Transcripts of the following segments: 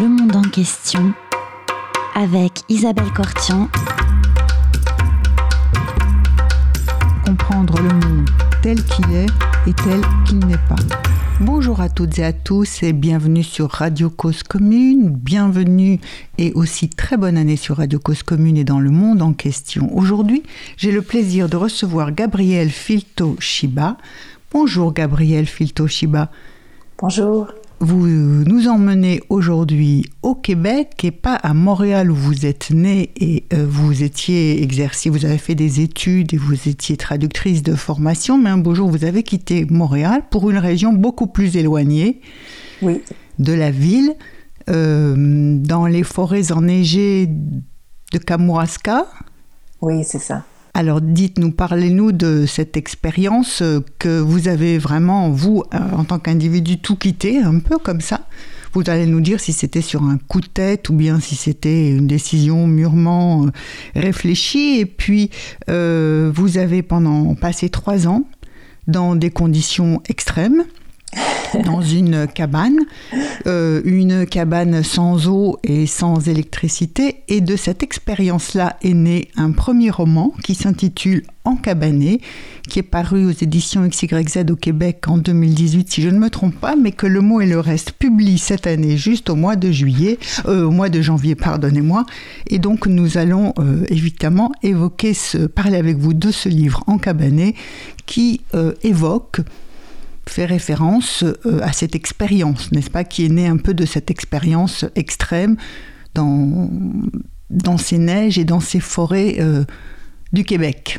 Le monde en question avec Isabelle Cortian. Comprendre le monde tel qu'il est et tel qu'il n'est pas. Bonjour à toutes et à tous et bienvenue sur Radio Cause Commune. Bienvenue et aussi très bonne année sur Radio Cause Commune et dans le monde en question. Aujourd'hui, j'ai le plaisir de recevoir Gabriel Filto Shiba. Bonjour Gabriel Filto Shiba. Bonjour. Vous nous emmenez aujourd'hui au Québec et pas à Montréal où vous êtes né et euh, vous étiez exercé, vous avez fait des études et vous étiez traductrice de formation, mais un beau jour vous avez quitté Montréal pour une région beaucoup plus éloignée oui. de la ville, euh, dans les forêts enneigées de Kamouraska. Oui, c'est ça. Alors dites-nous, parlez-nous de cette expérience que vous avez vraiment, vous, euh, en tant qu'individu, tout quitté, un peu comme ça. Vous allez nous dire si c'était sur un coup de tête ou bien si c'était une décision mûrement euh, réfléchie. Et puis, euh, vous avez pendant passé trois ans dans des conditions extrêmes dans une cabane, euh, une cabane sans eau et sans électricité. Et de cette expérience-là est né un premier roman qui s'intitule En cabané, qui est paru aux éditions XYZ au Québec en 2018, si je ne me trompe pas, mais que Le mot et le reste publie cette année, juste au mois de juillet, euh, au mois de janvier, pardonnez-moi. Et donc nous allons euh, évidemment évoquer ce, parler avec vous de ce livre En cabané qui évoque fait référence euh, à cette expérience, n'est-ce pas, qui est née un peu de cette expérience extrême dans, dans ces neiges et dans ces forêts euh, du Québec.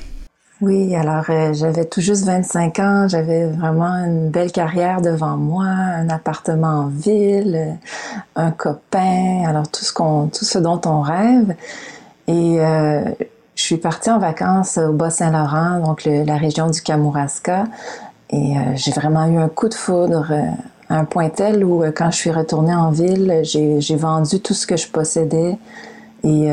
Oui, alors euh, j'avais tout juste 25 ans, j'avais vraiment une belle carrière devant moi, un appartement en ville, un copain, alors tout ce qu'on, tout ce dont on rêve. Et je suis partie en vacances au Bas-Saint-Laurent, donc la région du Kamouraska, et euh, j'ai vraiment eu un coup de foudre euh, à un point tel où, euh, quand je suis retournée en ville, j'ai vendu tout ce que je possédais et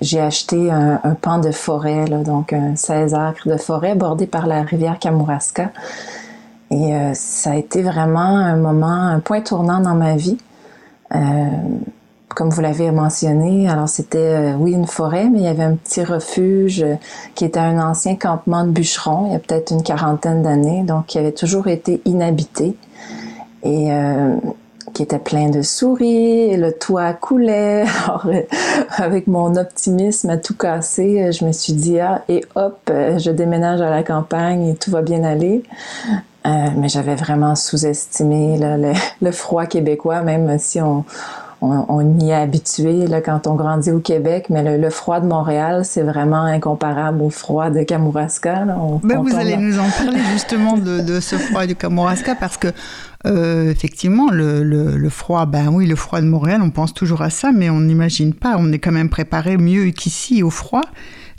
j'ai acheté un, un, pan de forêt, là, donc un 16 acres de forêt bordé par la rivière Kamouraska. Et ça a été vraiment un moment, un point tournant dans ma vie comme vous l'avez mentionné, alors c'était, euh, oui, une forêt, mais il y avait un petit refuge euh, qui était un ancien campement de bûcherons, il y a peut-être une quarantaine d'années, donc qui avait toujours été inhabité et euh, qui était plein de souris, et le toit coulait. Alors, avec mon optimisme à tout casser, je me suis dit, ah, et hop, je déménage à la campagne et tout va bien aller. mais j'avais vraiment sous-estimé le, le, froid québécois, même si on, on, y est habitué là, quand on grandit au Québec, mais le, froid de Montréal, c'est vraiment incomparable au froid de Kamouraska. Ben, vous allez nous en parler justement de, ce froid du Kamouraska parce que euh, effectivement, le, froid, ben oui, le froid de Montréal, on pense toujours à ça, mais on n'imagine pas. On est quand même préparé mieux qu'ici au froid.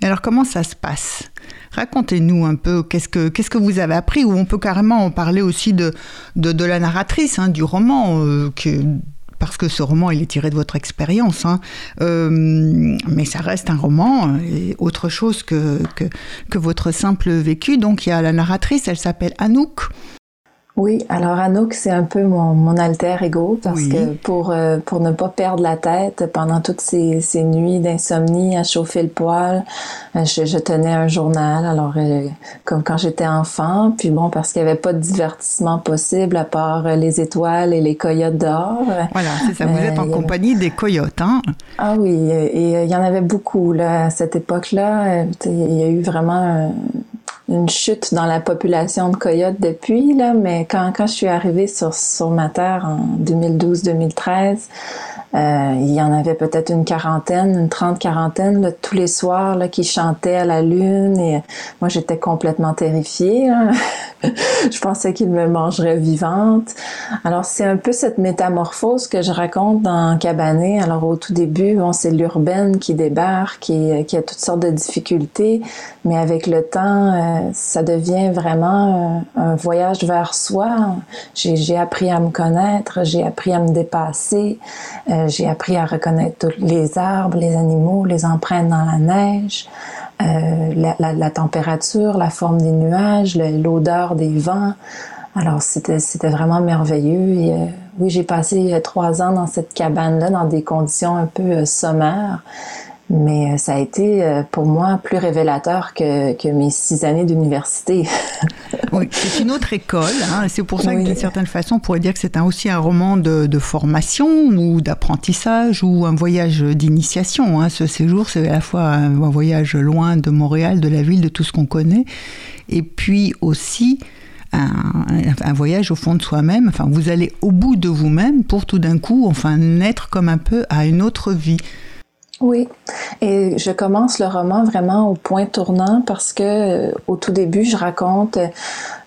alors, comment ça se passe? Racontez-nous un peu qu'est-ce que, qu'est-ce que vous avez appris, ou on peut carrément en parler aussi de, de, la narratrice hein, du roman, euh, parce que ce roman, il est tiré de votre expérience, hein. euh, mais ça reste un roman et autre chose que, que, que, votre simple vécu. Donc il y a la narratrice, elle s'appelle Anouk. Oui, alors Anouk, c'est un peu mon, mon alter ego parce que pour, euh, pour ne pas perdre la tête pendant toutes ces, ces nuits d'insomnie à chauffer le poêle, euh, je, je, tenais un journal, alors euh, comme quand j'étais enfant, puis bon, parce qu'il n'y avait pas de divertissement possible à part les étoiles et les coyotes dehors. Voilà, c'est ça, vous êtes en compagnie des coyotes, hein? Ah oui, et il y en avait beaucoup là, à cette époque-là. Il y a eu vraiment une chute dans la population de coyotes depuis, là, mais quand, quand je suis arrivée sur, sur ma terre en 2012-2013, euh, il y en avait peut-être une quarantaine, une trente quarantaine tous les soirs là, qui chantaient à la lune et moi j'étais complètement terrifiée. Je pensais qu'ils me mangeraient vivante. Alors c'est un peu cette métamorphose que je raconte dans Cabané. Alors au tout début, bon, c'est l'urbaine qui débarque, qui, qui, a toutes sortes de difficultés, mais avec le temps, euh, ça devient vraiment un, voyage vers soi. J'ai appris à me connaître, j'ai appris à me dépasser. Euh, j'ai appris à reconnaître les arbres, les animaux, les empreintes dans la neige, euh, la, température, la forme des nuages, l'odeur des vents. Alors c'était vraiment merveilleux. Euh, oui, j'ai passé trois ans dans cette cabane-là, dans des conditions un peu sommaires. Mais ça a été pour moi plus révélateur que, que mes six années d'université. oui, c'est une autre école. Hein, c'est pour ça que d'une certaine façon, on pourrait dire que c'est aussi un roman de, de formation ou d'apprentissage ou un voyage d'initiation. Hein. Ce séjour, c'est à la fois un, voyage loin de Montréal, de la ville, de tout ce qu'on connaît, et puis aussi un, un, voyage au fond de soi-même. Enfin, vous allez au bout de vous-même pour tout d'un coup, enfin, naître comme un peu à une autre vie. Oui, et je commence le roman vraiment au point tournant parce que euh, au tout début, je raconte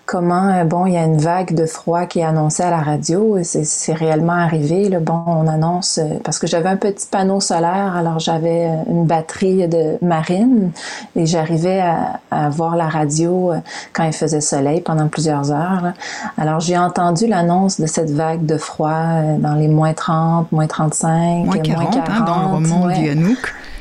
comment, euh, bon, il y a une vague de froid qui est annoncée à la radio et c'est réellement arrivé. Là, bon, on annonce, euh, parce que j'avais un petit panneau solaire, alors j'avais euh, une batterie de marine et j'arrivais à, à, voir la radio quand il faisait soleil pendant plusieurs heures. Alors j'ai entendu l'annonce de cette vague de froid dans les moins 30, moins 35, moins 40, moins 40 hein, dans le roman ouais.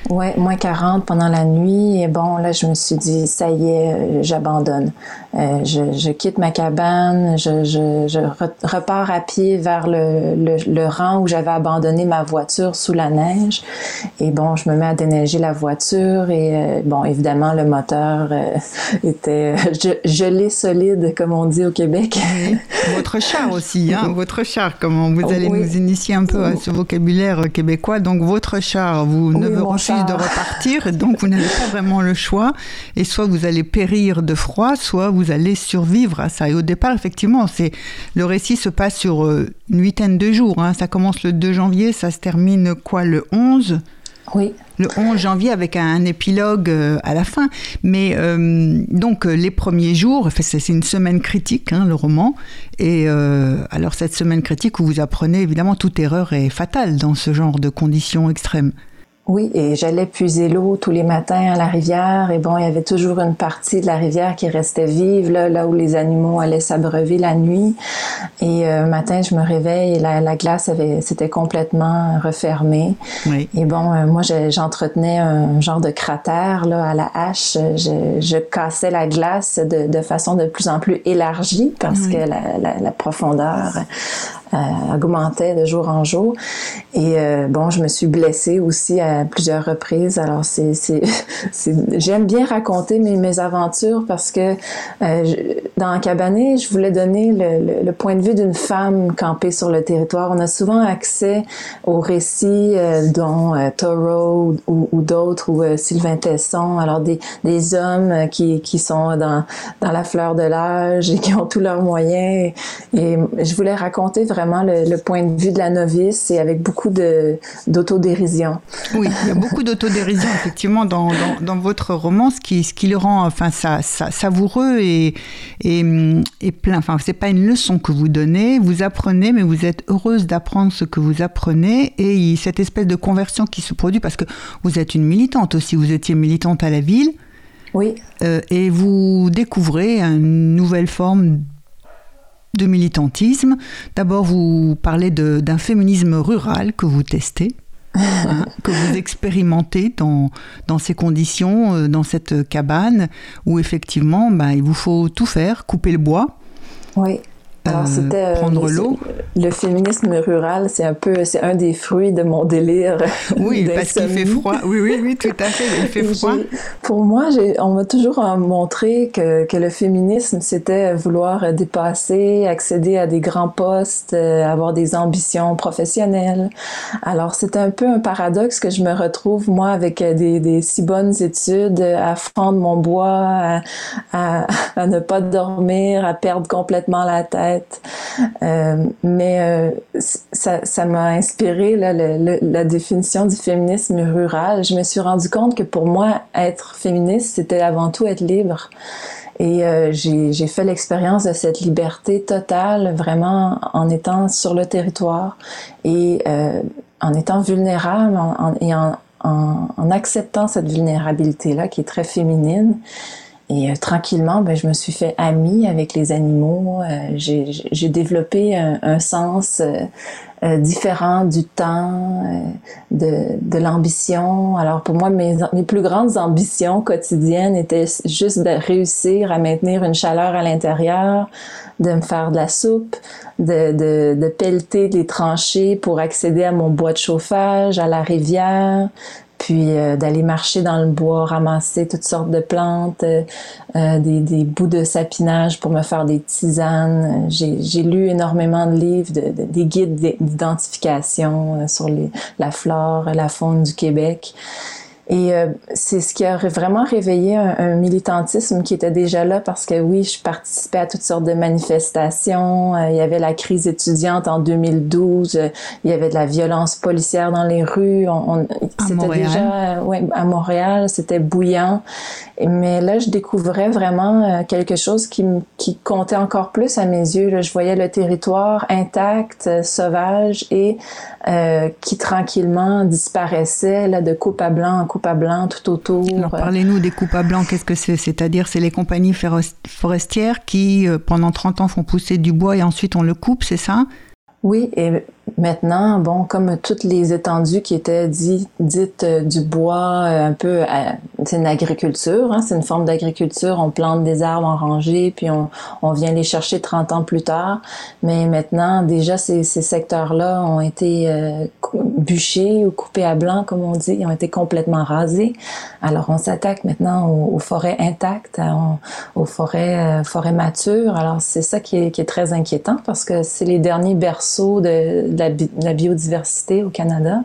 Oui, moins 40 pendant la nuit. Et bon, là, je me suis dit, ça y est, j'abandonne. Euh, je, je, quitte ma cabane, je, je, je, repars à pied vers le, le, le rang où j'avais abandonné ma voiture sous la neige. Et bon, je me mets à déneiger la voiture et euh, bon, évidemment, le moteur euh, était gelé solide, comme on dit au Québec. Votre char aussi, hein? Votre char, comment vous allez nous initier un peu à ce vocabulaire québécois. Donc, votre char, vous ne de repartir, et donc vous n'avez pas vraiment le choix. Et soit vous allez périr de froid, soit vous allez survivre à ça. Et au départ, effectivement, c'est le récit se passe sur euh, une huitaine de jours. Hein. Ça commence le 2 janvier, ça se termine quoi le 11 oui. Le 11 janvier avec un, épilogue euh, à la fin. Mais euh, donc les premiers jours, c'est une semaine critique, hein, le roman. Et alors cette semaine critique où vous apprenez évidemment toute erreur est fatale dans ce genre de conditions extrêmes. Oui, et j'allais puiser l'eau tous les matins à la rivière. Et bon, il y avait toujours une partie de la rivière qui restait vive, là, là où les animaux allaient s'abreuver la nuit. Et euh, matin, je me réveille et la, la glace avait, s'était complètement refermée. Oui. Et bon, euh, moi, j'entretenais un genre de cratère là, à la hache. Je, je cassais la glace de, de, façon de plus en plus élargie parce oui. que la, la, la profondeur augmentait de jour en jour. Et euh, bon, je me suis blessée aussi à plusieurs reprises. Alors, c'est, c'est, j'aime bien raconter mes, mes aventures parce que euh, je, dans Cabané, je voulais donner le, point de vue d'une femme campée sur le territoire. On a souvent accès aux récits euh, dont euh, Thoreau ou, d'autres, ou euh, Sylvain Tesson, alors des, des hommes qui, qui sont dans, dans la fleur de l'âge et qui ont tous leurs moyens. Et je voulais raconter vraiment vraiment le, le, point de vue de la novice et avec beaucoup de, d'autodérision. Oui, il y a beaucoup d'autodérision effectivement dans, dans, dans, votre roman, ce qui, ce qui le rend enfin, ça, ça, savoureux et, et, et plein. Enfin, c'est pas une leçon que vous donnez, vous apprenez, mais vous êtes heureuse d'apprendre ce que vous apprenez et cette espèce de conversion qui se produit parce que vous êtes une militante aussi, vous étiez militante à la ville. Oui. Euh, et vous découvrez une nouvelle forme de militantisme. D'abord, vous parlez d'un féminisme rural que vous testez. Hein, que vous expérimentez dans, dans ces conditions, euh, dans cette cabane, où effectivement, bah, il vous faut tout faire, couper le bois. Oui. Alors, c'était, euh, prendre l'eau. Le féminisme rural, c'est un peu, c'est un des fruits de mon délire. Oui, parce qu'il fait froid. Oui, oui, oui, tout à fait. Il fait froid. Pour moi, on m'a toujours montré que, que le féminisme, c'était vouloir dépasser, accéder à des grands postes, euh, avoir des ambitions professionnelles. Alors, c'est un peu un paradoxe que je me retrouve, moi, avec des, des si bonnes études, à fendre mon bois, à, à, à ne pas dormir, à perdre complètement la tête euh, mais euh, ça m'a inspiré là, la définition du féminisme rural. Je me suis rendu compte que pour moi, être féministe, c'était avant tout être libre. Et euh, j'ai fait l'expérience de cette liberté totale, vraiment en étant sur le territoire et euh, en étant vulnérable en, et en, en, acceptant cette vulnérabilité-là qui est très féminine. Et tranquillement, ben, je me suis fait amie avec les animaux. j'ai développé un, un sens euh, différent du temps, euh, de, de l'ambition. Alors pour moi, mes, mes plus grandes ambitions quotidiennes étaient juste de réussir à maintenir une chaleur à l'intérieur, de me faire de la soupe, de, de, de pelleter les tranchées pour accéder à mon bois de chauffage, à la rivière, puis euh, d'aller marcher dans le bois, ramasser toutes sortes de plantes, euh, euh, des, des, bouts de sapinage pour me faire des tisanes. J'ai lu énormément de livres, de, des guides d'identification sur les, la flore, la faune du Québec. Et euh, c'est ce qui a vraiment réveillé un, militantisme qui était déjà là parce que oui, je participais à toutes sortes de manifestations. Euh, il y avait la crise étudiante en 2012. Euh, il y avait de la violence policière dans les rues. On, c'était déjà ouais, à Montréal, c'était bouillant. Mais là, je découvrais vraiment quelque chose qui, qui comptait encore plus à mes yeux. Là, je voyais le territoire intact, sauvage et euh, qui tranquillement disparaissait là, de coupe à blanc en coupe à blanc tout autour. Alors parlez-nous des coupes à blanc, qu'est-ce que c'est? C'est-à-dire c'est les compagnies forestières qui euh, pendant 30 ans font pousser du bois et ensuite on le coupe, c'est ça? Oui, et maintenant, bon, comme toutes les étendues qui étaient dites, dites euh, du bois, euh, un peu, euh, c'est une agriculture, hein, c'est une forme d'agriculture. On plante des arbres en rangée, puis on, on, vient les chercher 30 ans plus tard. Mais maintenant, déjà, ces, ces secteurs-là ont été bûchés ou coupés à blanc, comme on dit, ils ont été complètement rasés. Alors, on s'attaque maintenant aux, forêts intactes, aux, forêts, forêts matures. Alors, c'est ça qui est très inquiétant parce que c'est les derniers berceaux de, la, biodiversité au Canada.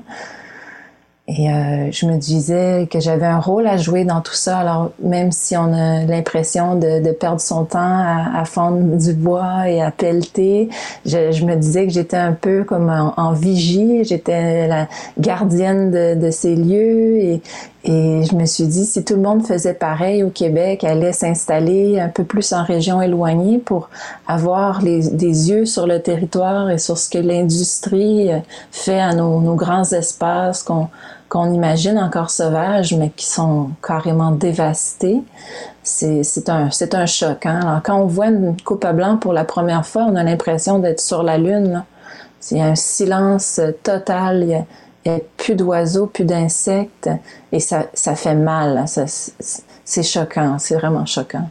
Et euh, je me disais que j'avais un rôle à jouer dans tout ça. Alors, même si on a l'impression de, perdre son temps à, fendre du bois et à pelleter, je, me disais que j'étais un peu comme en, vigie. J'étais la gardienne de, de, ces lieux et, et je me suis dit, si tout le monde faisait pareil au Québec, allait s'installer un peu plus en région éloignée pour avoir les, des yeux sur le territoire et sur ce que l'industrie fait à nos, nos grands espaces qu'on qu'on imagine encore sauvages, mais qui sont carrément dévastés, c'est un, un choc. Hein? Alors, quand on voit une coupe à blanc pour la première fois, on a l'impression d'être sur la Lune. C'est un silence total. Il n'y a, plus d'oiseaux, plus d'insectes. Et ça, ça fait mal. C'est choquant. C'est vraiment choquant.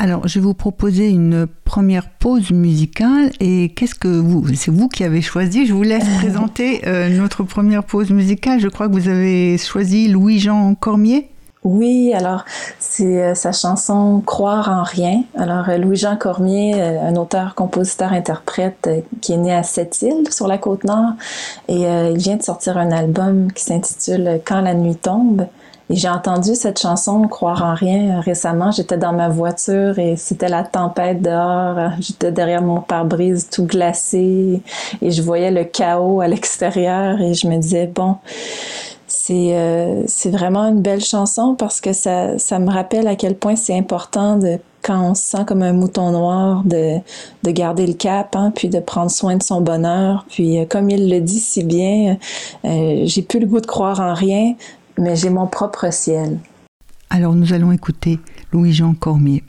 Alors, je vais vous proposer une première pause musicale. Et qu'est-ce que vous, c'est vous qui avez choisi. Je vous laisse présenter euh, notre première pause musicale. Je crois que vous avez choisi Louis-Jean Cormier. Oui, alors c'est euh, sa chanson Croire en rien. Alors euh, Louis-Jean Cormier, un auteur, compositeur, interprète qui est né à Sept-Îles sur la côte nord et il vient de sortir un album qui s'intitule Quand la nuit tombe. Et j'ai entendu cette chanson Croire en rien récemment. J'étais dans ma voiture et c'était la tempête dehors. J'étais derrière mon pare-brise tout glacé et je voyais le chaos à l'extérieur et je me disais bon, c'est euh, vraiment une belle chanson parce que ça ça me rappelle à quel point c'est important de quand on se sent comme un mouton noir, de, de garder le cap, hein, puis de prendre soin de son bonheur. Puis, euh, comme il le dit si bien, euh, j'ai plus le goût de croire en rien, mais j'ai mon propre ciel. Alors nous allons écouter Louis-Jean Cormier.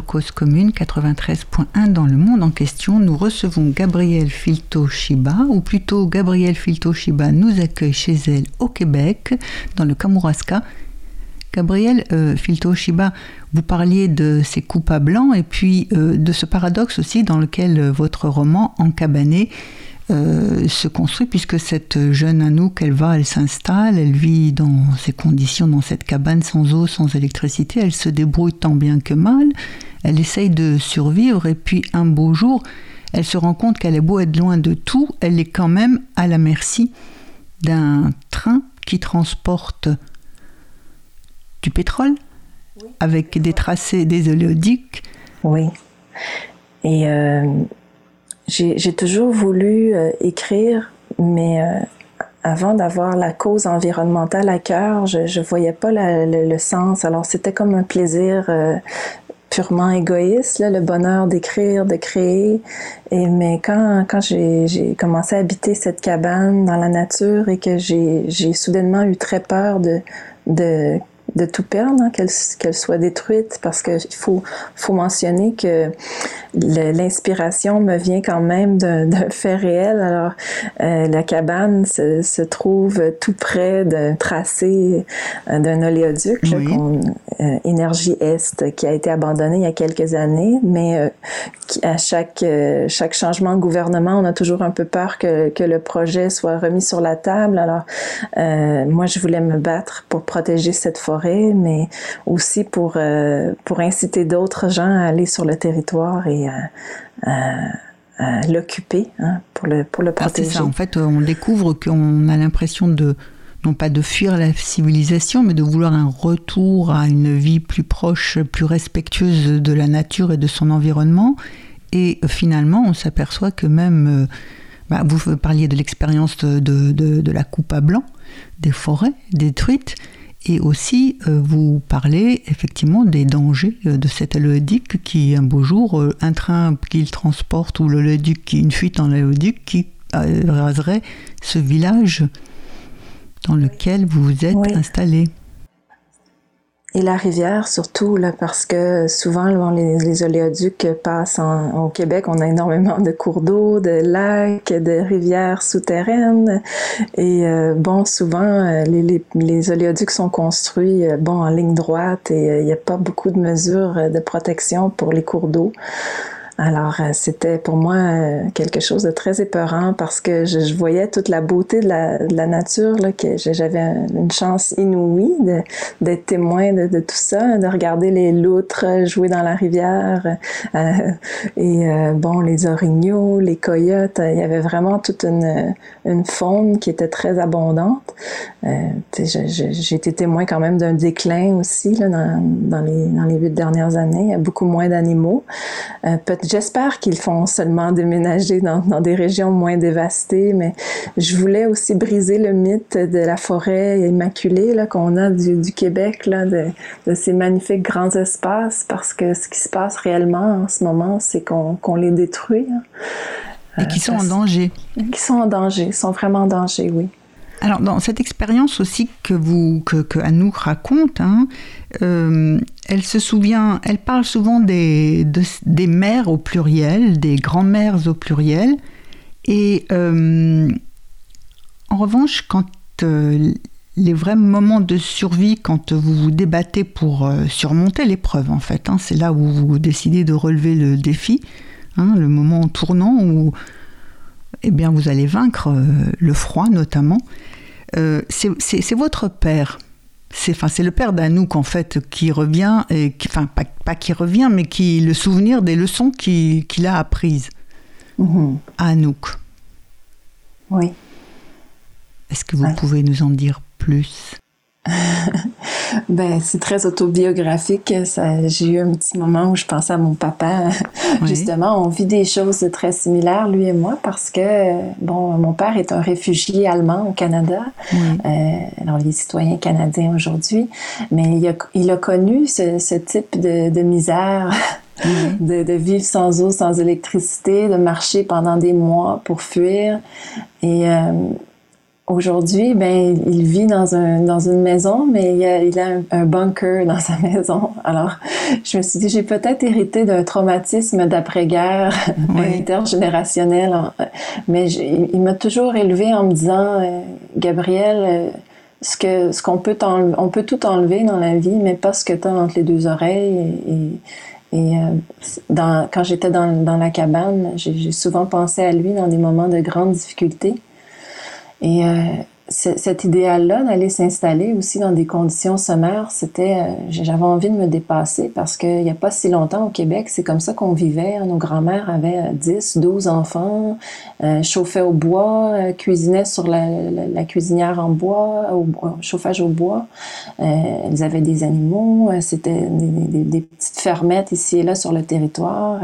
Cause Commune 93.1 dans le monde en question. Nous recevons Gabrielle Filto-Shiba, ou plutôt Gabrielle Filto-Shiba nous accueille chez elle au Québec, dans le Kamouraska. Gabrielle euh, Filto-Shiba, vous parliez de ces coupes à blanc et puis euh, de ce paradoxe aussi dans lequel euh, votre roman Encabané euh, se construit puisque cette jeune Anouk, elle va, elle s'installe, elle vit dans ces conditions, dans cette cabane sans eau, sans électricité, elle se débrouille tant bien que mal, elle essaye de survivre. Et puis un beau jour, elle se rend compte qu'elle est beau être loin de tout, elle est quand même à la merci d'un train qui transporte du pétrole avec des tracés, des oléoducs. Oui. Et euh, j'ai toujours voulu euh, écrire, mais euh, avant d'avoir la cause environnementale à cœur, je ne voyais pas la- le, le sens. Alors c'était comme un plaisir euh, purement égoïste, là, le bonheur d'écrire, de créer. Et mais quand, quand j'ai commencé à habiter cette cabane dans la nature et que j'ai j'ai soudainement eu très peur de de de tout perdre, hein, qu'elle soit détruite, parce que il faut faut mentionner que l'inspiration me vient quand même d'un fait réel. Alors euh, la cabane se, se trouve tout près d'un tracé euh, d'un oléoduc, Oui. euh, Énergie Est, qui a été abandonné il y a quelques années, mais euh, qui- à chaque chaque changement de gouvernement, on a toujours un peu peur que que le projet soit remis sur la table. Alors moi, je voulais me battre pour protéger cette forêt, mais aussi pour euh, pour inciter d'autres gens à aller sur le territoire et à, à- à l'occuper hein, pour le pour le Ah, c'est protéger. ça, en fait, on découvre qu'on a l'impression de, non pas de fuir la civilisation, mais de vouloir un retour à une vie plus proche, plus respectueuse de la nature et de son environnement. Et finalement, on s'aperçoit que même, euh, bah, vous parliez de l'expérience de- de la coupe à blanc, des forêts détruites, et aussi, euh, vous parlez effectivement des dangers euh, de cet aléoduc qui, un beau jour, euh, un train qu'il transporte ou l'aléoduc qui une fuite en aléoduc qui raserait ce village dans lequel vous vous êtes installé. Et la rivière surtout, là, parce que souvent, les, les, oléoducs passent au Québec. On a énormément de cours d'eau, de lacs, de rivières souterraines. Et euh, bon, souvent, euh, les, les, les, oléoducs sont construits euh, bon, en ligne droite et il n'y a pas beaucoup de mesures de protection pour les cours d'eau. Alors, euh, c'était pour moi euh, quelque chose de très épeurant parce que je, voyais toute la beauté de la, de la nature, là, que j'avais une chance inouïe d'être témoin de, de, tout ça, de regarder les loutres jouer dans la rivière euh, et bon, les orignaux, les coyotes. Il y avait vraiment toute une, une faune qui était très abondante. J'ai été témoin quand même d'un déclin aussi là, dans, dans, les, dans les huit dernières années. Il y a beaucoup moins d'animaux. Peut J'espère qu'ils font seulement déménager dans, dans, des régions moins dévastées, mais je voulais aussi briser le mythe de la forêt immaculée qu'on a du, du Québec, là, de, de, ces magnifiques grands espaces, parce que ce qui se passe réellement en ce moment, c'est qu'on qu'on les détruit. Hein. Et qui sont en danger. Qui sont en danger, sont vraiment en danger, oui. Alors, dans cette expérience aussi que, vous, que, que Anouk raconte, hein, euh, elle se souvient, elle parle souvent des, des mères au pluriel, des grands-mères au pluriel. Et euh, en revanche, quand euh, les vrais moments de survie, quand vous vous débattez pour surmonter l'épreuve, en fait, hein, c'est là où vous décidez de relever le défi, hein, le moment tournant où eh bien, vous allez vaincre le froid notamment. c'est votre père c'est enfin c'est le père d'Anouk en fait qui revient et qui, enfin pas, qui revient mais qui le souvenir des leçons qu'il a apprises à Anouk. Oui. Est-ce que vous pouvez nous en dire plus? ben, c'est très autobiographique. J'ai eu un petit moment où je pensais à mon papa. Justement, on vit des choses très similaires, lui et moi, parce que, bon, mon père est un réfugié allemand au Canada. Euh, alors, il est citoyen canadien aujourd'hui, mais il a, il a connu ce, ce type de, de misère. De, de, vivre sans eau, sans électricité, de marcher pendant des mois pour fuir. Et euh, Aujourd'hui, ben, il vit dans, un, dans une maison, mais il a, il a un, bunker dans sa maison. Alors, je me suis dit, j'ai peut-être hérité d'un traumatisme d'après-guerre intergénérationnel. Mais il m'a toujours élevé en me disant, euh, Gabriel, euh, ce que ce qu'on peut on peut tout enlever dans la vie, mais pas ce que tu as entre les deux oreilles. Et, et, euh, dans, quand j'étais dans, dans la cabane, j'ai souvent pensé à lui dans des moments de grande difficulté. Et euh, cet idéal-là d'aller s'installer aussi dans des conditions sommaires, c'était, euh, j'avais envie de me dépasser parce qu'il n'y a pas si longtemps au Québec, c'est comme ça qu'on vivait. Nos grands-mères avaient 10, 12 enfants, euh, chauffaient au bois, euh, cuisinaient sur la, cuisinière en bois, au, chauffage au bois. elles avaient des animaux, c'était des, petites fermettes ici et là sur le territoire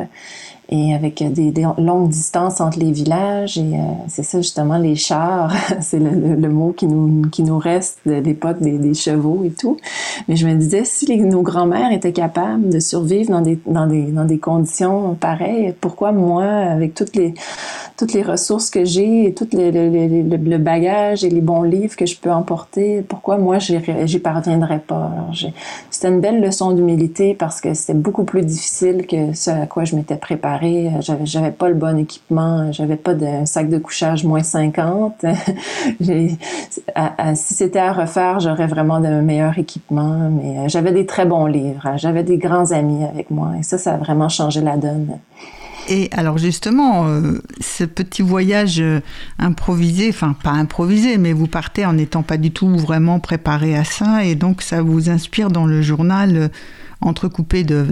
et avec des, longues distances entre les villages. Et euh, c'est ça justement, les chars, c'est le, mot qui nous, qui nous reste de l'époque des, des, chevaux et tout. Mais je me disais, si nos grands-mères étaient capables de survivre dans des, dans, des, dans des conditions pareilles, pourquoi moi, avec toutes les toutes les ressources que j'ai et tout le, le, le, bagage et les bons livres que je peux emporter, pourquoi moi j'y parviendrais pas? C'était une belle leçon d'humilité parce que c'était beaucoup plus difficile que ce à quoi je m'étais préparée. J'avais, j'avais pas le bon équipement, j'avais pas de sac de couchage moins 50. si c'était à refaire, j'aurais vraiment de meilleurs équipements, mais euh, j'avais des très bons livres, j'avais des grands amis avec moi et ça, ça a vraiment changé la donne. Et alors justement, euh, ce petit voyage euh, improvisé, enfin pas improvisé, mais vous partez en n'étant pas du tout vraiment préparé à ça, et donc ça vous inspire dans le journal, euh, entrecoupé de,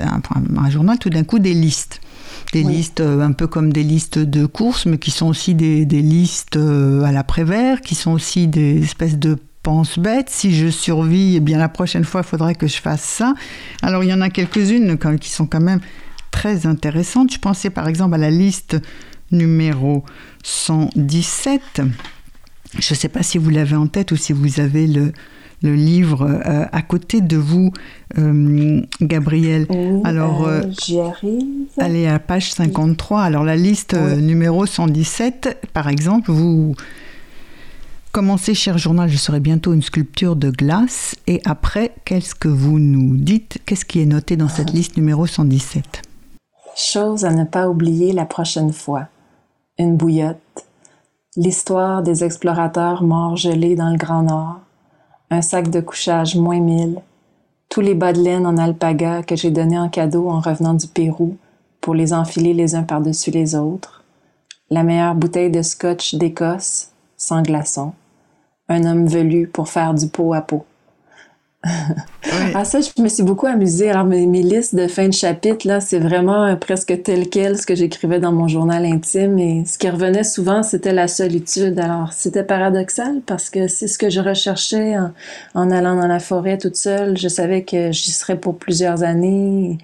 un, journal tout d'un coup des listes. Des listes un peu comme des listes de courses, mais qui sont aussi des, des listes à l'après-vert, qui sont aussi des espèces de pense bête, si je survis, eh bien la prochaine fois, il faudrait que je fasse ça. Alors il y en a quelques-unes qui sont quand même très intéressante. Je pensais par exemple à la liste numéro 117. Je ne sais pas si vous l'avez en tête ou si vous avez le, le livre à côté de vous, Gabriel. Alors, j'y arrive. Allez à page 53. Alors la liste numéro 117, par exemple, vous commencez, cher journal, je serai bientôt une sculpture de glace. Et après, qu'est-ce que vous nous dites? Qu'est-ce qui est noté dans cette liste numéro 117 Chose à ne pas oublier la prochaine fois. Une bouillotte. L'histoire des explorateurs morts gelés dans le Grand Nord. Un sac de couchage moins mille. Tous les bas de laine en alpaga que j'ai donnés en cadeau en revenant du Pérou pour les enfiler les uns par-dessus les autres. La meilleure bouteille de scotch d'Écosse, sans glaçons. Un homme velu pour faire du pot à pot. Ah ça, je me suis beaucoup amusée. Alors mes, listes de fin de chapitre là, c'est vraiment euh, presque tel quel ce que j'écrivais dans mon journal intime. Et ce qui revenait souvent, c'était la solitude. Alors c'était paradoxal parce que c'est ce que je recherchais en, allant dans la forêt toute seule. Je savais que j'y serais pour plusieurs années,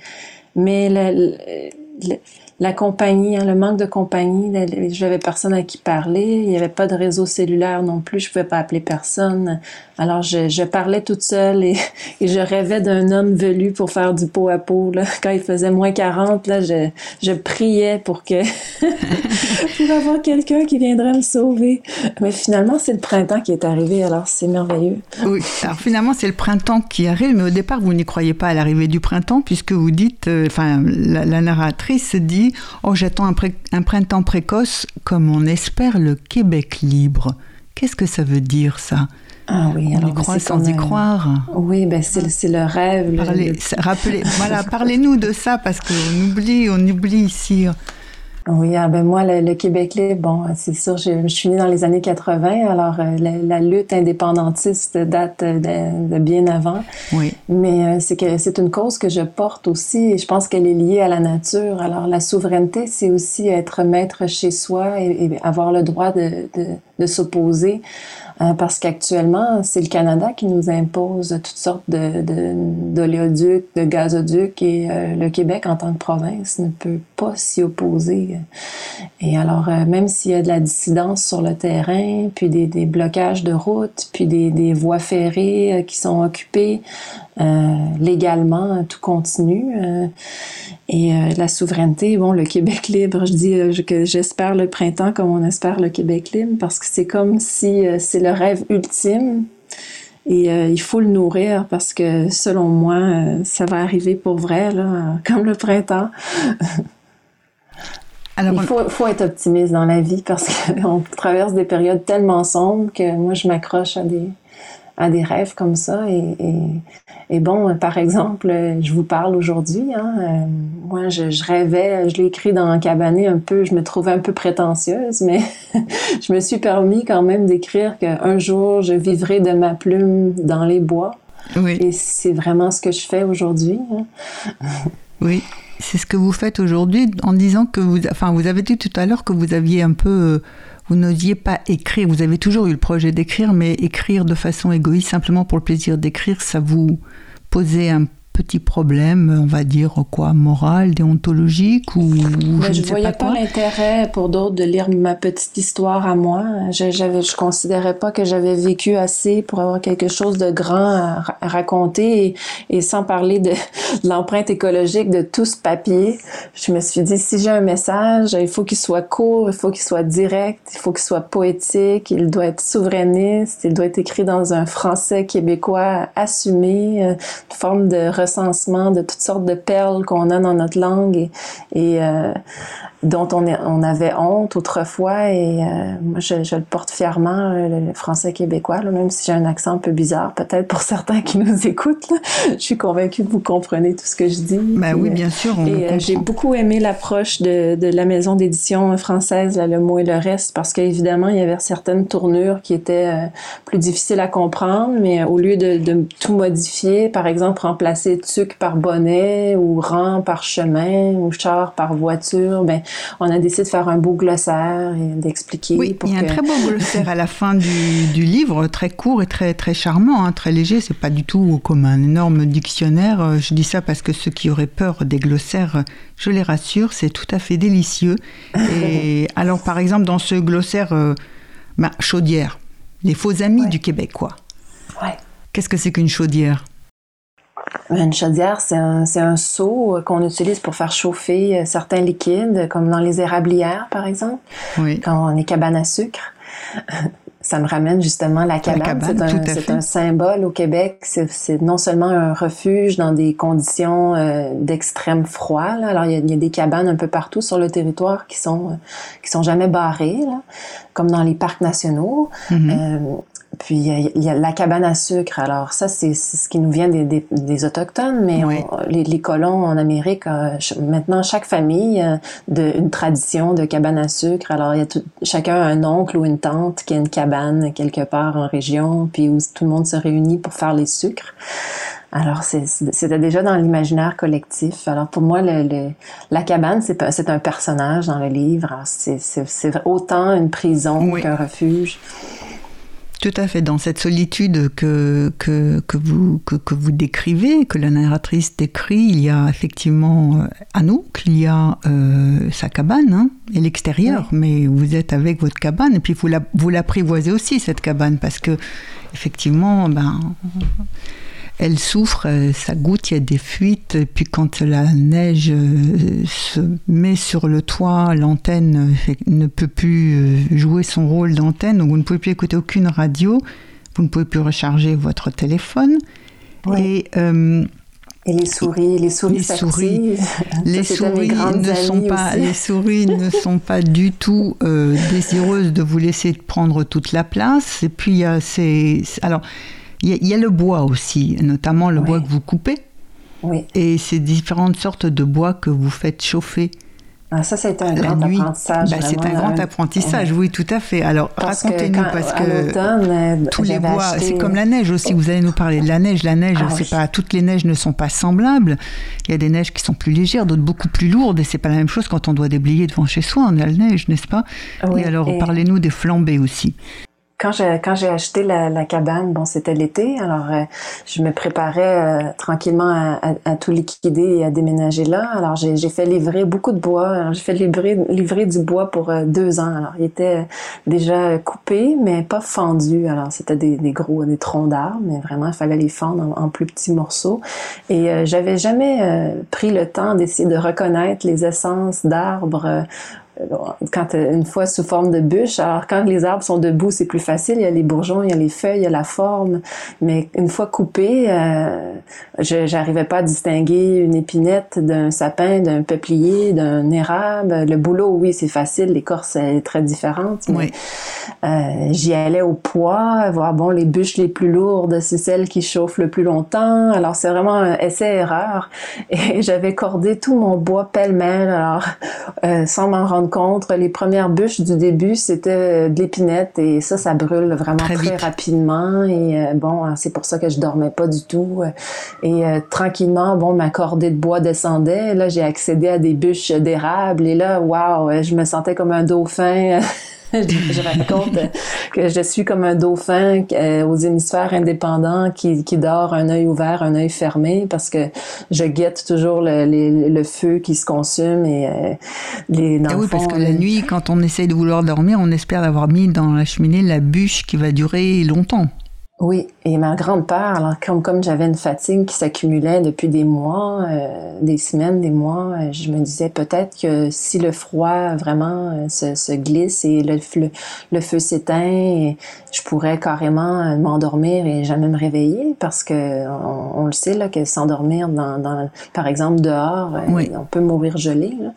mais la compagnie, hein, le manque de compagnie, j'avais personne à qui parler, il n'y avait pas de réseau cellulaire non plus, je pouvais pas appeler personne. Alors je, parlais toute seule et, je rêvais d'un homme velu pour faire du pot à pot. Là. Quand il faisait moins 40, là, je, je priais pour que pour avoir quelqu'un qui viendrait me sauver. Mais finalement, c'est le printemps qui est arrivé, alors c'est merveilleux. Oui, alors finalement, c'est le printemps qui arrive, mais au départ, vous n'y croyez pas à l'arrivée du printemps, puisque vous dites, euh, enfin, la narratrice dit Oh, j'attends un, printemps précoce comme on espère le Québec libre. Qu'est-ce que ça veut dire, ça? Ah oui, on y croit sans y croire. Oui, ben c'est le rêve. Parlez, rappelez, voilà, parlez-nous de ça parce qu'on oublie, on oublie ici. Oui, ah ben moi, le, Québec libre, bon, c'est sûr, je, suis née dans les années 80, alors euh, la, lutte indépendantiste date de, bien avant. Oui. Mais euh, c'est que c'est une cause que je porte aussi et je pense qu'elle est liée à la nature. Alors la souveraineté, c'est aussi être maître chez soi et, avoir le droit de, de, de s'opposer euh, parce qu'actuellement, c'est le Canada qui nous impose toutes sortes de, d'oléoducs, de, gazoducs et euh, le Québec en tant que province ne peut pas s'y opposer. Et alors, euh, même s'il y a de la dissidence sur le terrain, puis des, des blocages de routes, puis des, des voies ferrées qui sont occupées, euh, légalement, tout continue. Euh, et euh, la souveraineté, bon, le Québec libre, je dis que j'espère le printemps comme on espère le Québec libre, parce que c'est comme si c'est le rêve ultime. Et il faut le nourrir parce que selon moi, ça va arriver pour vrai, là, comme le printemps. Alors, il faut, faut, être optimiste dans la vie parce qu'on traverse des périodes tellement sombres que moi, je m'accroche à des, à des rêves comme ça. Et, et, et, bon, par exemple, je vous parle aujourd'hui. Hein, euh, moi, je, je, rêvais, je l'ai écrit dans un cabanet un peu, je me trouvais un peu prétentieuse, mais je me suis permis quand même d'écrire qu'un jour, je vivrai de ma plume dans les bois. Oui. Et c'est vraiment ce que je fais aujourd'hui. Hein. Oui. C'est ce que vous faites aujourd'hui en disant que vous, enfin, vous avez dit tout à l'heure que vous aviez un peu euh, vous n'osiez pas écrire. Vous avez toujours eu le projet d'écrire, mais écrire de façon égoïste, simplement pour le plaisir d'écrire, ça vous posait un petit problème, on va dire quoi, moral, déontologique ou je, ne voyais pas, l'intérêt pour d'autres de lire ma petite histoire à moi. Je j'avais je considérais pas que j'avais vécu assez pour avoir quelque chose de grand à, raconter et, et, sans parler de, l'empreinte écologique de tout ce papier. Je me suis dit si j'ai un message, il faut qu'il soit court, il faut qu'il soit direct, il faut qu'il soit poétique, il doit être souverainiste, il doit être écrit dans un français québécois assumé, euh, une forme de de toutes sortes de perles qu'on a dans notre langue et, et euh, dont on, on, avait honte autrefois. Et euh, moi, je, je, le porte fièrement, euh, le, français québécois, là, même si j'ai un accent un peu bizarre, peut-être pour certains qui nous écoutent. Là. Je suis convaincue que vous comprenez tout ce que je dis. Ben oui, bien sûr. On et j'ai beaucoup aimé l'approche de, de, la maison d'édition française, là, Le mot et le reste, parce qu'évidemment, il y avait certaines tournures qui étaient plus difficiles à comprendre, mais au lieu de, de tout modifier, par exemple, remplacer tuc par bonnet ou rang par chemin ou char par voiture, ben, on a décidé de faire un beau glossaire et d'expliquer. Oui, il y a un très beau glossaire à la fin du, du, livre, très court et très, très charmant, hein, très léger. C'est pas du tout comme un énorme dictionnaire. Euh, je dis ça parce que ceux qui auraient peur des glossaires, je les rassure, c'est tout à fait délicieux. Et alors, par exemple, dans ce glossaire, euh, chaudière, les faux amis du Québec, quoi. Ouais. Qu'est-ce que c'est qu'une chaudière? Une chaudière, c'est un, un, seau qu'on utilise pour faire chauffer certains liquides, comme dans les érablières, par exemple, oui. quand on est cabane à sucre. ça me ramène justement la cabane. c'est un, un, symbole au Québec. C'est non seulement un refuge dans des conditions euh, d'extrême froid. Là. Alors, il y, a, il y, a, des cabanes un peu partout sur le territoire qui sont euh, qui sont jamais barrées, là, comme dans les parcs nationaux. Mm-hmm. euh, puis il y, a, la cabane à sucre. Alors ça, c'est ce qui nous vient des, des, des autochtones, mais oui. on, les, les, colons en Amérique, euh, maintenant chaque famille a de, une tradition de cabane à sucre. Alors il y a tout, chacun a un oncle ou une tante qui a une cabane quelque part en région, puis où tout le monde se réunit pour faire les sucres. Alors, c'était déjà dans l'imaginaire collectif. Alors, pour moi, le, le, la cabane, c'est un personnage dans le livre. C'est autant une prison oui. qu'un refuge. Tout à fait, dans cette solitude que, que, que, vous, que, que, vous décrivez, que la narratrice décrit, il y a effectivement euh, Anouk, il y a euh, sa cabane hein, et l'extérieur, oui. mais vous êtes avec votre cabane et puis vous l'apprivoisez la, aussi, cette cabane, parce que effectivement, ben, elle souffre, ça goutte, il y a des fuites, et puis quand la neige se met sur le toit, l'antenne ne peut plus jouer son rôle d'antenne, donc vous ne pouvez plus écouter aucune radio, vous ne pouvez plus recharger votre téléphone. Ouais. Et, euh, et les souris, les souris, les souris, les souris ne sont pas, aussi. les souris ne sont pas du tout euh, désireuses de vous laisser prendre toute la place. Et puis il y a ces, alors il y, y, a le bois aussi, notamment le oui. bois que vous coupez. Oui. Et ces différentes sortes de bois que vous faites chauffer. Ah, ça, c'est un grand nuit. apprentissage. Bah, c'est un grand apprentissage, oui, tout à fait. Alors, racontez-nous, parce que euh, tous les bois, acheté... c'est comme la neige aussi. Vous allez nous parler de la neige. La neige, ah, c'est oui. pas toutes les neiges ne sont pas semblables. Il y a des neiges qui sont plus légères, d'autres beaucoup plus lourdes, et c'est pas la même chose quand on doit déblayer devant chez soi. On a la neige, n'est-ce pas? Oui, Et alors, et... parlez-nous des flambées aussi quand j'ai quand j'ai acheté la, la, cabane, bon c'était l'été, alors euh, je me préparais euh, tranquillement à, à, à, tout liquider et à déménager là. Alors j'ai fait livrer beaucoup de bois. J'ai fait livrer livrer du bois pour euh, deux ans. Alors il était déjà coupé, mais pas fendu. Alors c'était des, des, gros des troncs d'arbres, mais vraiment il fallait les fendre en, en plus petits morceaux. Et euh, j'avais jamais pris le temps d'essayer de reconnaître les essences d'arbres quand une fois sous forme de bûche. Alors quand les arbres sont debout, c'est plus facile. Il y a les bourgeons, il y a les feuilles, il y a la forme. Mais une fois coupé, euh, je j'arrivais pas à distinguer une épinette d'un sapin, d'un peuplier, d'un érable. Le boulot, oui, c'est facile. L'écorce est très différente. Mais, oui. euh, j'y allais au poids, voir bon les bûches les plus lourdes, c'est celles qui chauffent le plus longtemps. Alors c'est vraiment un essai-erreur. Et j'avais cordé tout mon bois pêle-mêle. Alors euh, sans m'en rendre compte, les premières bûches du début, c'était de l'épinette et ça, ça brûle vraiment très, très rapidement. Et euh, bon, c'est pour ça que je dormais pas du tout. Et euh, tranquillement, bon, ma cordée de bois descendait. Et là, j'ai accédé à des bûches d'érable et là, waouh, je me sentais comme un dauphin. je raconte que je suis comme un dauphin euh, aux hémisphères indépendants qui, qui dort un œil ouvert, un œil fermé parce que je guette toujours le, le, le feu qui se consume et euh, les dans et oui, fond, parce que la nuit, quand on essaye de vouloir dormir, on espère avoir mis dans la cheminée la bûche qui va durer longtemps. Oui, et ma grande peur, alors comme, comme j'avais une fatigue qui s'accumulait depuis des mois, euh, des semaines, des mois, euh, je me disais peut-être que si le froid vraiment euh, se, se, glisse et le, le, le feu s'éteint, je pourrais carrément m'endormir et jamais me réveiller parce que on, on le sait là que s'endormir dans, dans, par exemple dehors, oui. on peut mourir gelé. Là.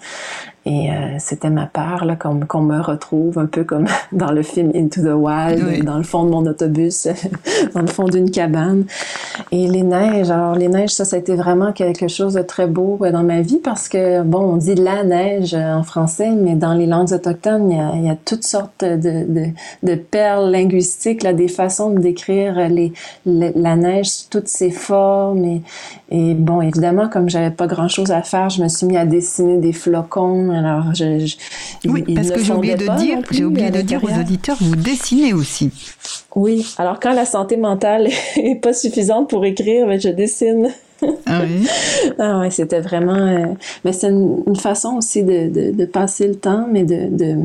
Et euh, c'était ma peur là qu'on qu me retrouve un peu comme dans le film Into the Wild, oui. dans le fond de mon autobus, dans le fond d'une cabane. Et les neiges, alors les neiges, ça, ça a été vraiment quelque chose de très beau dans ma vie parce que, bon, on dit la neige en français, mais dans les langues autochtones, il y a, il y a toutes sortes de, de, de, perles linguistiques, là, des façons de décrire les, les, la neige toutes ses formes. Et, et bon, évidemment, comme j'avais pas grand-chose à faire, je me suis mis à dessiner des flocons alors, je, je, oui, parce que j'ai oublié de dire, j'ai oublié de dire aux auditeurs, vous dessinez aussi. Oui. Alors, quand la santé mentale est pas suffisante pour écrire, ben, je dessine. Ah oui? ah ouais, c'était vraiment. Euh, mais c'est une, une, façon aussi de, de, de, passer le temps, mais de, de,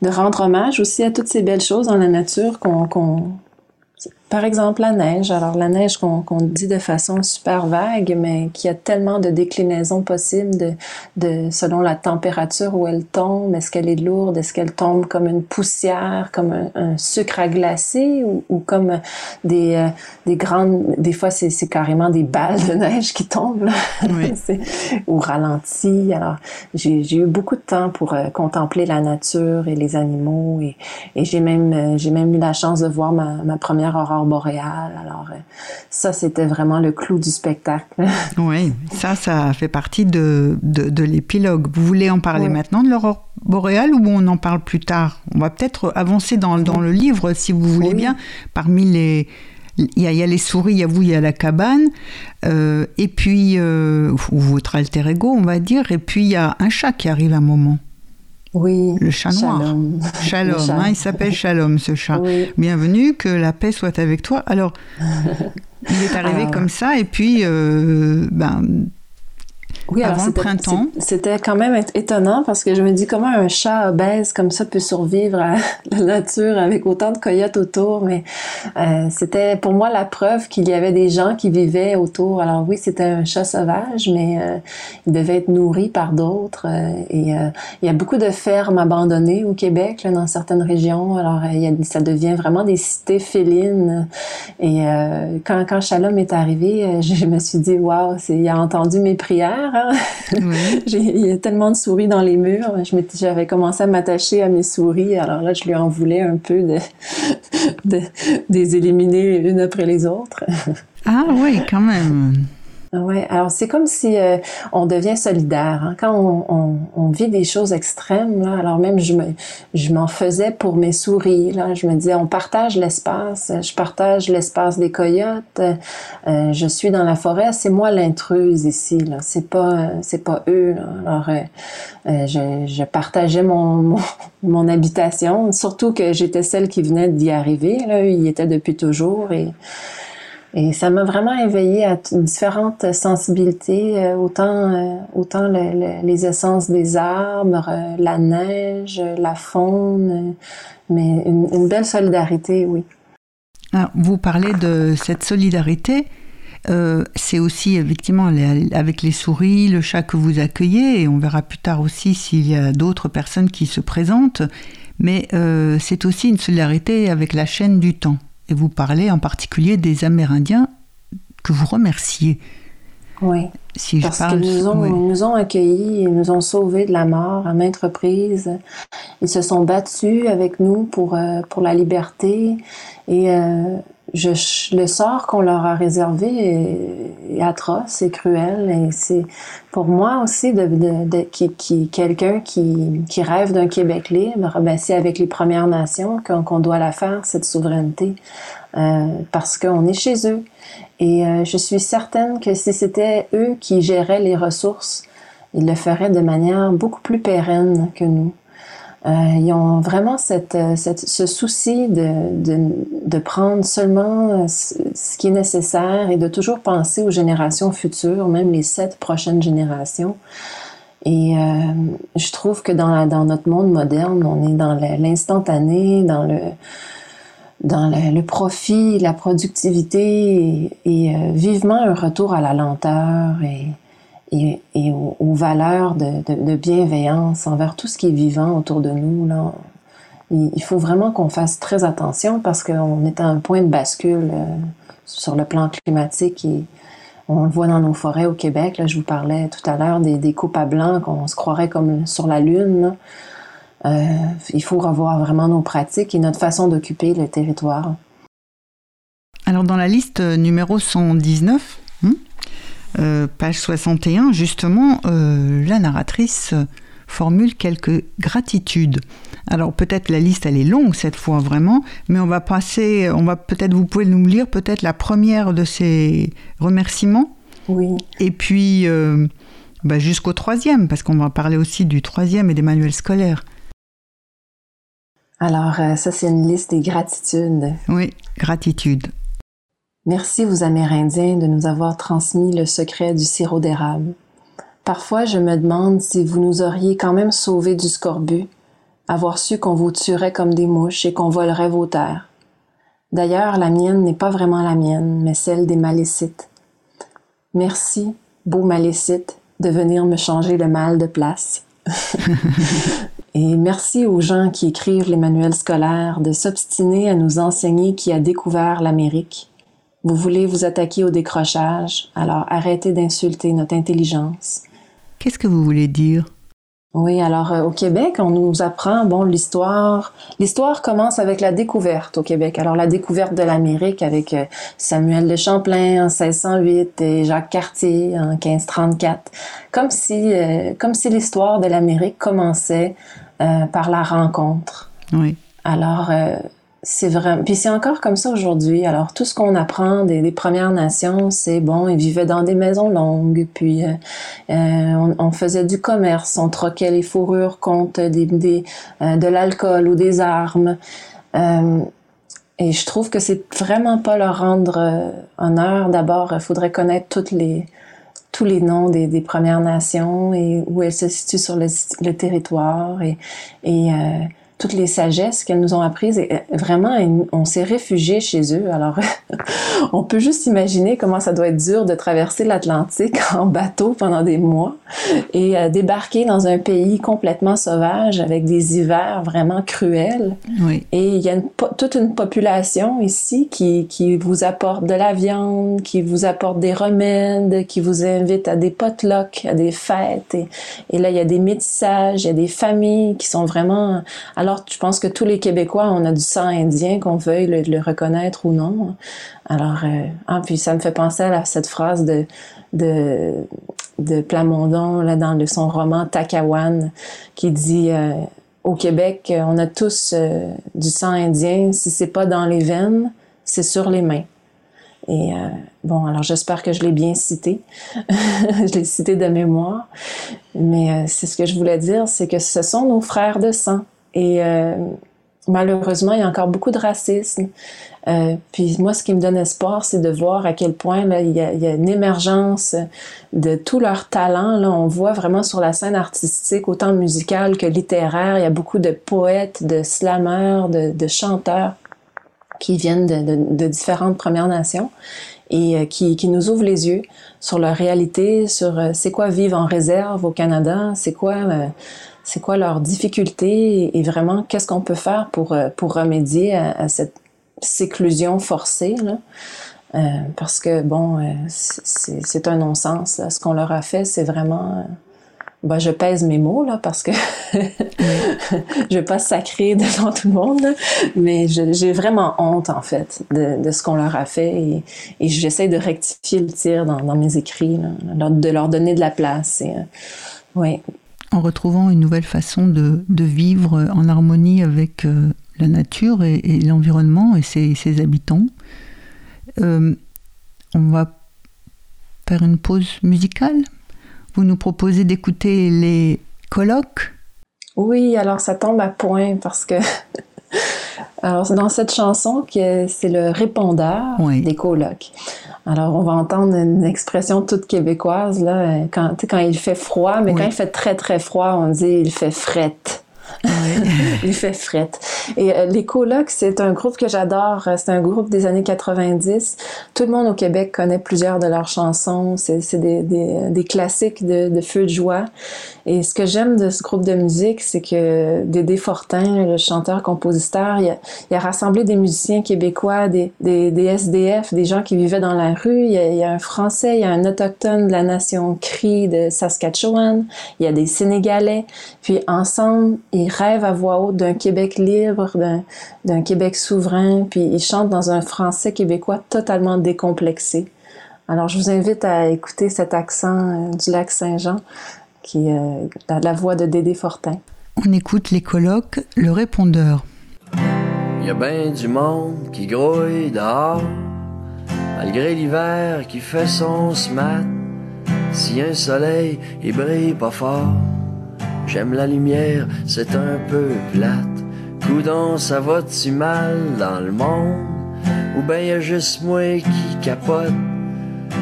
de, rendre hommage aussi à toutes ces belles choses dans la nature qu'on. Qu par exemple, la neige. Alors, la neige qu'on dit de façon super vague, mais qui a tellement de déclinaisons possibles de, de, selon la température où elle tombe. Est-ce qu'elle est lourde? Est-ce qu'elle tombe comme une poussière, comme un, sucre à glacer ou, ou comme des, euh, des grandes... Des fois, c'est carrément des balles de neige qui tombent, oui. ou ralenti. Alors, j'ai eu beaucoup de temps pour euh, contempler la nature et les animaux et, et j'ai même, euh, j'ai même eu la chance de voir ma, ma première aurore boréale. Alors, euh, ça, c'était vraiment le clou du spectacle. oui, ça, ça fait partie de, de, l'épilogue. Vous voulez en parler maintenant de l'aurore boréale ou on en parle plus tard? On va peut-être avancer dans, dans, le livre, si vous voulez bien. Parmi les... Il y, a, les souris, il y a vous, il y a la cabane, euh, et puis, euh, ou votre alter ego, on va dire, et puis il y a un chat qui arrive à un moment. Oui. Le chat noir. Shalom. Hein, il s'appelle Shalom, ce chat. Bienvenue, que la paix soit avec toi. Alors, il est arrivé comme ça, et puis, euh, ben, oui, avant le printemps. C'était quand même étonnant parce que je me dis comment un chat obèse comme ça peut survivre à la nature avec autant de coyotes autour. Mais euh, c'était pour moi la preuve qu'il y avait des gens qui vivaient autour. Alors oui, c'était un chat sauvage, mais euh, il devait être nourri par d'autres. Euh, et il y a beaucoup de fermes abandonnées au Québec, là, dans certaines régions. Alors il y a, ça devient vraiment des cités félines. Et quand, quand Shalom est arrivé, je me suis dit, waouh, il a entendu mes prières. Hein? il y a tellement de souris dans les murs. J'avais commencé à m'attacher à mes souris. Alors là, je lui en voulais un peu de, de, les éliminer une après les autres. ah oui, quand même. Oui, alors c'est comme si euh, on devient solidaire. Hein. Quand on, on, on, vit des choses extrêmes, là, alors même je me, je m'en faisais pour mes souris. Là, je me disais, on partage l'espace. Je partage l'espace des coyotes. Euh, je suis dans la forêt. C'est moi l'intruse ici. Là, c'est pas, c'est pas eux. Là. Alors, euh, euh je, je, partageais mon, mon, mon, habitation. Surtout que j'étais celle qui venait d'y arriver. Là, il y était depuis toujours et et ça m'a vraiment éveillée à différentes sensibilités, euh, autant, euh, autant les essences des arbres, euh, la neige, la faune, mais une, belle solidarité, oui. Ah, vous parlez de cette solidarité. c'est aussi effectivement avec les souris, le chat que vous accueillez, et on verra plus tard aussi s'il y a d'autres personnes qui se présentent, mais c'est aussi une solidarité avec la chaîne du temps. Et vous parlez en particulier des Amérindiens que vous remerciez. Oui. Si parce qu'ils nous, ont, nous ont accueillis, ils nous ont sauvés de la mort à maintes reprises. Ils se sont battus avec nous pour, euh, pour la liberté. Et euh, je, le sort qu'on leur a réservé atroce et cruel. Et c'est pour moi aussi de, quelqu'un qui, qui rêve d'un Québec libre. Ben c'est avec les Premières Nations qu'on doit la faire cette souveraineté euh, parce qu'on est chez eux. Et euh, je suis certaine que si c'était eux qui géraient les ressources, ils le feraient de manière beaucoup plus pérenne que nous. Euh, ils ont vraiment cette, euh, cette, ce souci de, de, de, prendre seulement euh, ce qui est nécessaire et de toujours penser aux générations futures, même les sept prochaines générations. Et euh, je trouve que dans, la, dans notre monde moderne, on est dans l'instantané, dans le dans le, profit, la productivité et, et vivement un retour à la lenteur et, et, aux, valeurs de, bienveillance envers tout ce qui est vivant autour de nous. Là. Il, faut vraiment qu'on fasse très attention parce qu'on est à un point de bascule euh, sur le plan climatique et on le voit dans nos forêts au Québec. Là, je vous parlais tout à l'heure des, des coupes à blanc, qu'on se croirait comme sur la Lune. Euh, il faut revoir vraiment nos pratiques et notre façon d'occuper le territoire. Alors dans la liste numéro 119, euh, page 61, justement, euh, la narratrice formule quelques gratitudes. Alors peut-être la liste elle est longue cette fois vraiment, mais on va passer, on va peut-être vous pouvez nous lire peut-être la première de ces remerciements. Oui. Et puis euh, bah, jusqu'au troisième, parce qu'on va parler aussi du troisième et des manuels scolaires. Alors ça c'est une liste des gratitudes. Oui, gratitude. Merci aux Amérindiens de nous avoir transmis le secret du sirop d'érable. Parfois, je me demande si vous nous auriez quand même sauvés du scorbut, avoir su qu'on vous tuerait comme des mouches et qu'on volerait vos terres. D'ailleurs, la mienne n'est pas vraiment la mienne, mais celle des Malécites. Merci, beau Malécite, de venir me changer le mal de place. Et merci aux gens qui écrivent les manuels scolaires de s'obstiner à nous enseigner qui a découvert l'Amérique. Vous voulez vous attaquer au décrochage, alors arrêtez d'insulter notre intelligence. Qu'est-ce que vous voulez dire? Oui, alors euh, au Québec, on nous apprend bon l'histoire. L'histoire commence avec la découverte au Québec. Alors la découverte de l'Amérique avec euh, Samuel de Champlain en 1608 et Jacques Cartier en 1534, comme si euh, comme si l'histoire de l'Amérique commençait par la rencontre. Oui. Alors c'est vrai. Puis c'est encore comme ça aujourd'hui. Alors tout ce qu'on apprend des, Premières Nations, c'est bon, ils vivaient dans des maisons longues, puis euh, euh, on, faisait du commerce, on troquait les fourrures contre des, des euh, de l'alcool ou des armes. et je trouve que c'est vraiment pas leur rendre honneur. D'abord, il faudrait connaître toutes les tous les noms des, des, Premières Nations et où elles se situent sur le, le territoire et, et toutes les sagesses qu'elles nous ont apprises. Et vraiment, on s'est réfugié chez eux. Alors, on peut juste imaginer comment ça doit être dur de traverser l'Atlantique en bateau pendant des mois et euh, débarquer dans un pays complètement sauvage avec des hivers vraiment cruels. Oui. Et il y a toute une population ici qui, qui vous apporte de la viande, qui vous apporte des remèdes, qui vous invite à des potlucks, à des fêtes. Et, et là, il y a des métissages, il y a des familles qui sont vraiment... Alors, je pense que tous les Québécois, on a du sang indien, qu'on veuille le, reconnaître ou non. Alors, euh, ah, puis ça me fait penser à cette phrase de, de, Plamondon, là, dans son roman Takawan, qui dit euh, Au Québec, on a tous euh, du sang indien. Si c'est pas dans les veines, c'est sur les mains. Et bon, alors j'espère que je l'ai bien cité. je l'ai cité de mémoire. Mais c'est ce que je voulais dire, c'est que ce sont nos frères de sang. Et euh, malheureusement, il y a encore beaucoup de racisme. Euh, puis moi, ce qui me donne espoir, c'est de voir à quel point là, il, y a, il y a une émergence de tout leur talent. Là, on voit vraiment sur la scène artistique, autant musicale que littéraire, il y a beaucoup de poètes, de slammeurs, de, de chanteurs qui viennent de, de, de, différentes Premières Nations et euh, qui, qui, nous ouvrent les yeux sur leur réalité, sur euh, c'est quoi vivre en réserve au Canada, c'est quoi euh, c'est quoi leurs difficultés et vraiment qu'est-ce qu'on peut faire pour, euh, pour remédier à, cette séclusion forcée. Là? Euh, parce que, bon, euh, c'est un non-sens. Ce qu'on leur a fait, c'est vraiment... Ben, je pèse mes mots, là, parce que je vais pas sacrer devant tout le monde, mais j'ai vraiment honte, en fait, de, de ce qu'on leur a fait et, et j'essaie de rectifier le tir dans, dans mes écrits, là, de leur donner de la place. Et, oui, en retrouvant une nouvelle façon de, vivre en harmonie avec euh, la nature et, l'environnement et ses, habitants. Euh, on va faire une pause musicale. Vous nous proposez d'écouter les colloques Oui, alors ça tombe à point parce que alors dans cette chanson c'est le répondeur des colloques. Alors, on va entendre une expression toute québécoise, là, quand, quand il fait froid, mais quand il fait très, très froid, on dit il fait frette. il fait frette. Et euh, les colocs, c'est un groupe que j'adore. C'est un groupe des années 90. Tout le monde au Québec connaît plusieurs de leurs chansons. C'est des, classiques de, feu de joie. Et ce que j'aime de ce groupe de musique, c'est que Dédé Fortin, le chanteur-compositeur, il, il, a rassemblé des musiciens québécois, des, SDF, des gens qui vivaient dans la rue. Il y, a, il un Français, il y a un autochtone de la nation Cree de Saskatchewan. Il y a des Sénégalais. Puis ensemble, ils rêvent à voix haute d'un Québec libre, d'un Québec souverain. Puis ils chantent dans un français québécois totalement décomplexé. Alors je vous invite à écouter cet accent euh, du lac Saint-Jean qui est euh, la, voix de Dédé Fortin. On écoute les colloques, le répondeur. Il y a bien du monde qui grouille dehors, malgré l'hiver qui fait son smat. Si un soleil, il brille pas fort, j'aime la lumière, c'est un peu plate. Coudon, ça va-tu mal dans le monde? Ou ben y a juste moi qui capote?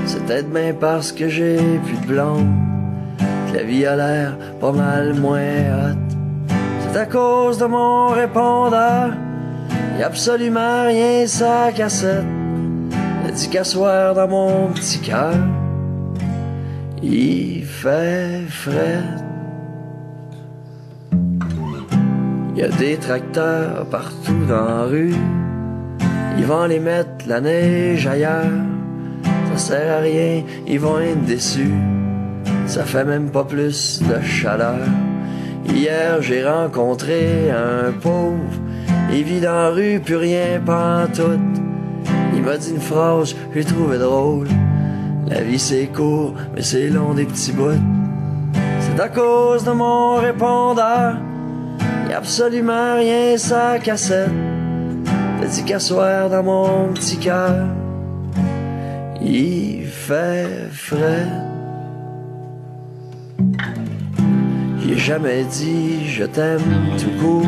C'est peut-être bien parce que j'ai plus de blonde la vie a l'air pas mal moins hot. C'est à cause de mon répondeur. y a absolument rien sa cassette. Elle dit qu'à soir dans mon petit cœur, il fait frais. Y a des tracteurs partout dans la rue. Ils vont les mettre la neige ailleurs. Ça sert à rien, ils vont être déçus. Ça fait même pas plus de chaleur. Hier, j'ai rencontré un pauvre. Il vit dans la rue, plus rien tout. Il m'a dit une phrase, j'ai trouvé drôle. La vie c'est court, mais c'est long des petits bouts. C'est à cause de mon répondeur. Absolument rien sa cassette. T'as dit qu'à soir dans mon petit cœur, il fait frais. J'ai jamais dit je t'aime tout court.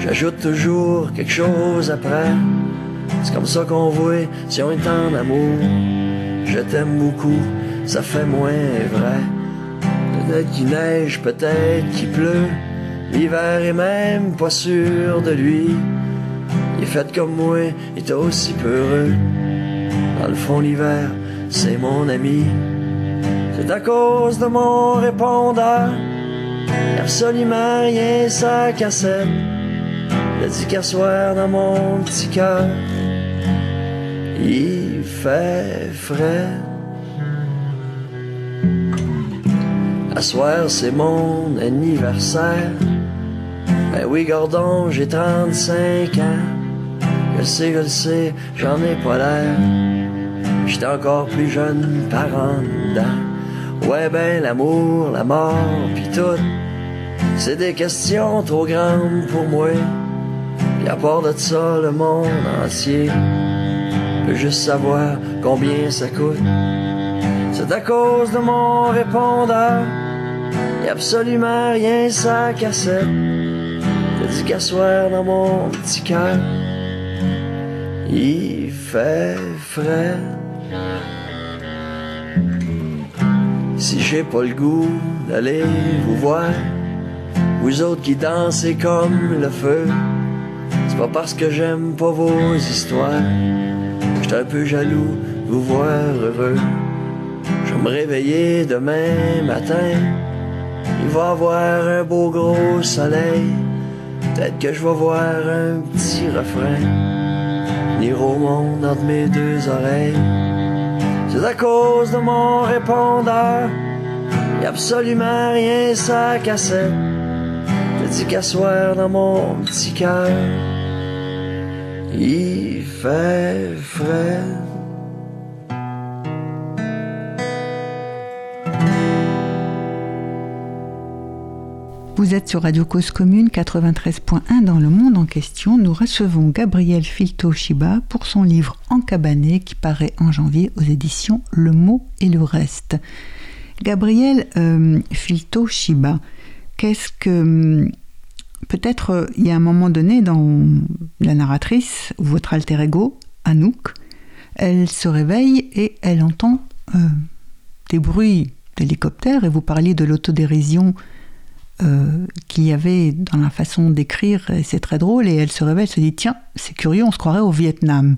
J'ajoute toujours quelque chose après. C'est comme ça qu'on voit si on est en amour. Je t'aime beaucoup, ça fait moins vrai. Peut-être qu'il neige, peut-être qu'il pleut. L'hiver est même pas sûr de lui. Il est fait comme moi, il est aussi peureux. Dans le fond, l'hiver, c'est mon ami. C'est à cause de mon répondeur. Absolument rien sa cassette. Le dit qu'à soir dans mon petit cœur, il fait frais. À soir, c'est mon anniversaire. Ben oui, Gordon, j'ai 35 ans. Je sais, je le sais, j'en ai pas l'air. J'étais encore plus jeune par en dedans. Ouais, ben l'amour, la mort, pis tout. C'est des questions trop grandes pour moi. Pis à part de ça, le monde entier peut juste savoir combien ça coûte. C'est à cause de mon répondeur. Y a absolument rien sa cassette. Qu'à soir dans mon petit cœur, il fait frais. Si j'ai pas le goût d'aller vous voir, vous autres qui dansez comme le feu, c'est pas parce que j'aime pas vos histoires. J'étais un peu jaloux de vous voir heureux. Je vais me réveiller demain matin. Il va avoir un beau gros soleil. Peut-être que je vais voir un petit refrain. Venir au monde entre mes deux oreilles. C'est à cause de mon répondeur. Y a absolument rien sa cassette. T'as dit qu'à soir dans mon petit cœur. Il fait frais. Vous êtes sur Radio Cause Commune 93.1 dans le monde en question. Nous recevons Gabriel Filto Shiba pour son livre Encabané qui paraît en janvier aux éditions Le mot et le reste. Gabriel euh, Filto Shiba, qu'est-ce que. Peut-être euh, il y a un moment donné dans la narratrice, votre alter ego, Anouk, elle se réveille et elle entend euh, des bruits d'hélicoptères et vous parliez de l'autodérision euh, qu'il y avait dans la façon d'écrire, et c'est très drôle, et elle se réveille, elle se dit, tiens, c'est curieux, on se croirait au Vietnam.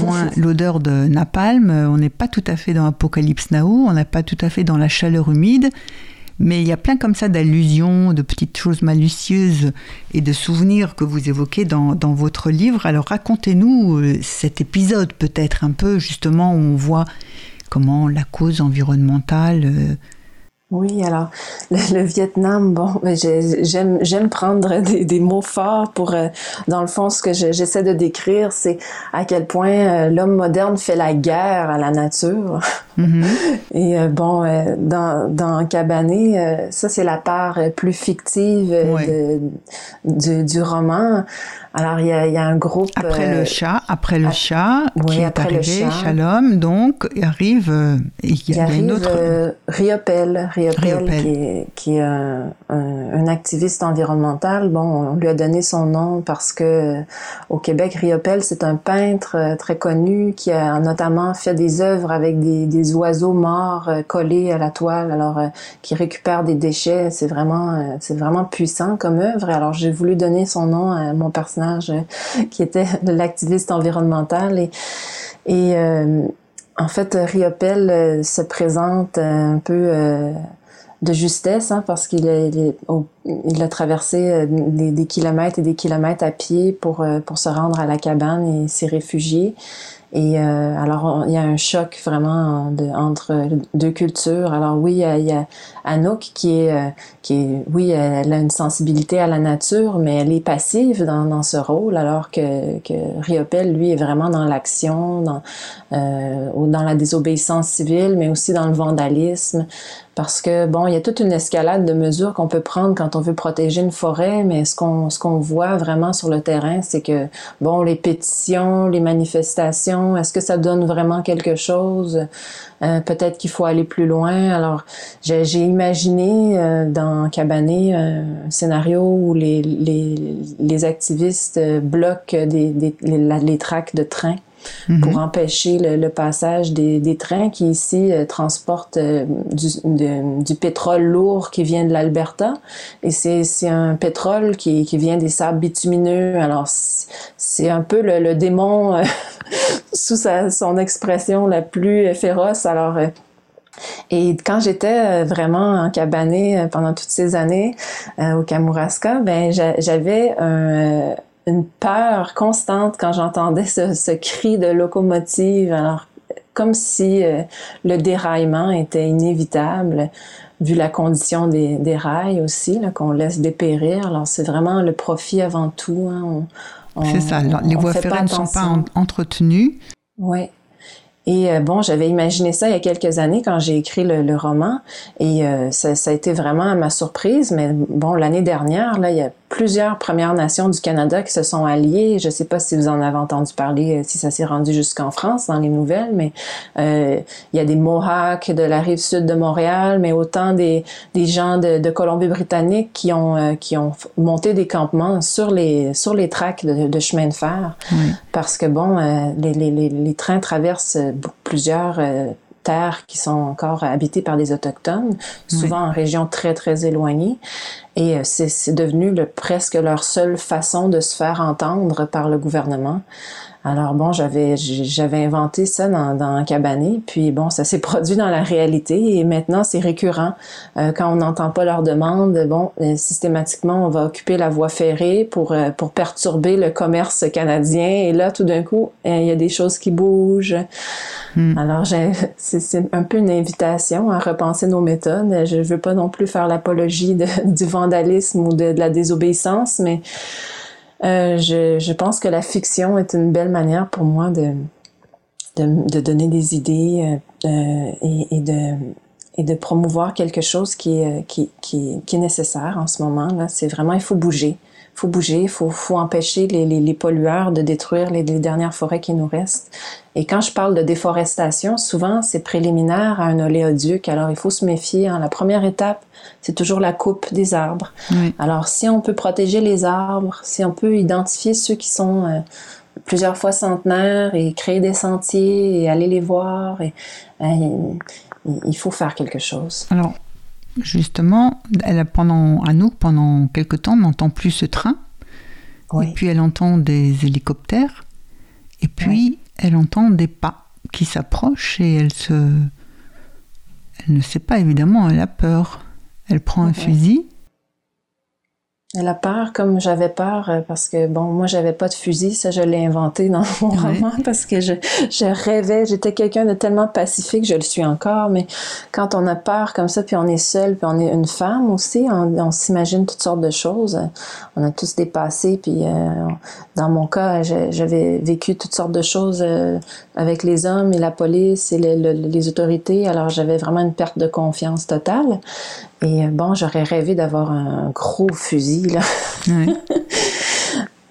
Moins l'odeur de napalm, on n'est pas tout à fait dans Apocalypse Now, on n'est pas tout à fait dans la chaleur humide, mais il y a plein comme ça d'allusions, de petites choses malicieuses et de souvenirs que vous évoquez dans, dans votre livre. Alors racontez-nous euh, cet épisode peut-être un peu justement où on voit comment la cause environnementale euh, oui, alors le, Vietnam, bon, j'aime j'aime prendre des, des, mots forts pour, euh, dans le fond, ce que j'essaie de décrire, c'est à quel point euh, l'homme moderne fait la guerre à la nature. Mm-hmm. Et euh, bon, dans, dans Cabané, ça c'est la part plus fictive de, du, du roman. Alors, il y a, il y a un groupe... Après le chat, après le chat, qui est arrivé, Shalom, donc, il arrive... il y a, une autre... Riopel, Riopel, qui est, un, activiste environnemental. Bon, on lui a donné son nom parce que au Québec, Riopel, c'est un peintre euh, très connu qui a notamment fait des œuvres avec des, oiseaux morts euh, collés à la toile, alors euh, qui récupère des déchets. C'est vraiment, c'est vraiment puissant comme œuvre. Alors j'ai voulu donner son nom à mon personnage qui était l'activiste environnemental et et en fait, Riopel euh, se présente un peu euh, de justesse hein, parce qu'il a, traversé euh, des, kilomètres et des kilomètres à pied pour, pour se rendre à la cabane et s'y réfugier. Et euh, alors, il y a un choc vraiment de, entre deux cultures. Alors oui, il y a, Anouk qui est, euh, qui est, oui, elle a une sensibilité à la nature, mais elle est passive dans, dans ce rôle, alors que, que Riopel, lui, est vraiment dans l'action, dans, euh, dans la désobéissance civile, mais aussi dans le vandalisme parce que bon, il y a toute une escalade de mesures qu'on peut prendre quand on veut protéger une forêt, mais ce qu'on ce qu'on voit vraiment sur le terrain, c'est que bon, les pétitions, les manifestations, est-ce que ça donne vraiment quelque chose? Euh, Peut-être qu'il faut aller plus loin. Alors, j'ai imaginé euh, dans Cabané un scénario où les les, les activistes bloquent des, des les, les tracks de train pour mhm. empêcher le, passage des, trains qui ici euh, transportent euh, du, pétrole lourd qui vient de l'Alberta. Et c'est un pétrole qui, qui, vient des sables bitumineux. Alors, c'est un peu le, le démon euh, sous sa, son expression la plus féroce. Alors, et quand j'étais vraiment en cabané pendant toutes ces années au Kamouraska, ben j'avais un une peur constante quand j'entendais ce, ce, cri de locomotive. Alors, comme si euh, le déraillement était inévitable, vu la condition des, des rails aussi, qu'on laisse dépérir. Alors, c'est vraiment le profit avant tout. Hein. C'est ça. les voies ferrées ne sont pas entretenues. Oui. Et euh, bon, j'avais imaginé ça il y a quelques années quand j'ai écrit le, le, roman, et euh, ça, ça, a été vraiment à ma surprise. Mais bon, l'année dernière, là, il y a plusieurs Premières Nations du Canada qui se sont alliées. Je ne sais pas si vous en avez entendu parler, euh, si ça s'est rendu jusqu'en France dans les nouvelles, mais euh, il y a des Mohawks de la rive sud de Montréal, mais autant des, des gens de, de Colombie-Britannique qui ont euh, qui ont monté des campements sur les sur les tracks de, de chemin de fer, parce que bon, euh, les, les, les, trains traversent plusieurs terres qui sont encore habitées par des autochtones, souvent en régions très très éloignées. Et euh, c'est devenu le, presque leur seule façon de se faire entendre par le gouvernement. Alors bon, j'avais j'avais inventé ça dans, dans Cabané, puis bon, ça s'est produit dans la réalité et maintenant c'est récurrent. Euh, quand on n'entend pas leur demande, bon, euh, systématiquement on va occuper la voie ferrée pour euh, pour perturber le commerce canadien et là tout d'un coup il y a des choses qui bougent. Hmm. Alors c'est un peu une invitation à repenser nos méthodes. Je veux pas non plus faire l'apologie du vandalisme ou de, de la désobéissance, mais euh, je, pense que la fiction est une belle manière pour moi de, de, donner des idées euh, euh et, de, promouvoir quelque chose qui est, qui, qui, qui est nécessaire en ce moment. C'est vraiment, il faut bouger. Faut bouger, faut, faut empêcher les, les, les, pollueurs de détruire les, les, dernières forêts qui nous restent. Et quand je parle de déforestation, souvent c'est préliminaire à un oléoduc. Alors il faut se méfier. Hein. La première étape, c'est toujours la coupe des arbres. Alors si on peut protéger les arbres, si on peut identifier ceux qui sont euh, plusieurs fois centenaires et créer des sentiers et aller les voir, et, euh, il faut faire quelque chose. Alors justement, elle pendant Anouk, pendant quelque temps, n'entend plus ce train. Et puis elle entend des hélicoptères. Et puis elle entend des pas qui s'approchent et elle se. Elle ne sait pas évidemment, elle a peur. Elle prend un fusil elle a peur comme j'avais peur euh, parce que bon moi j'avais pas de fusil ça je l'ai inventé dans mon roman parce que je, je rêvais j'étais quelqu'un de tellement pacifique je le suis encore mais quand on a peur comme ça puis on est seul puis on est une femme aussi on, s'imagine toutes sortes de choses on a tous des passés puis euh, dans mon cas j'avais vécu toutes sortes de choses euh, avec les hommes et la police et les, les autorités. Alors j'avais vraiment une perte de confiance totale. Et euh, bon, j'aurais rêvé d'avoir un gros fusil, là.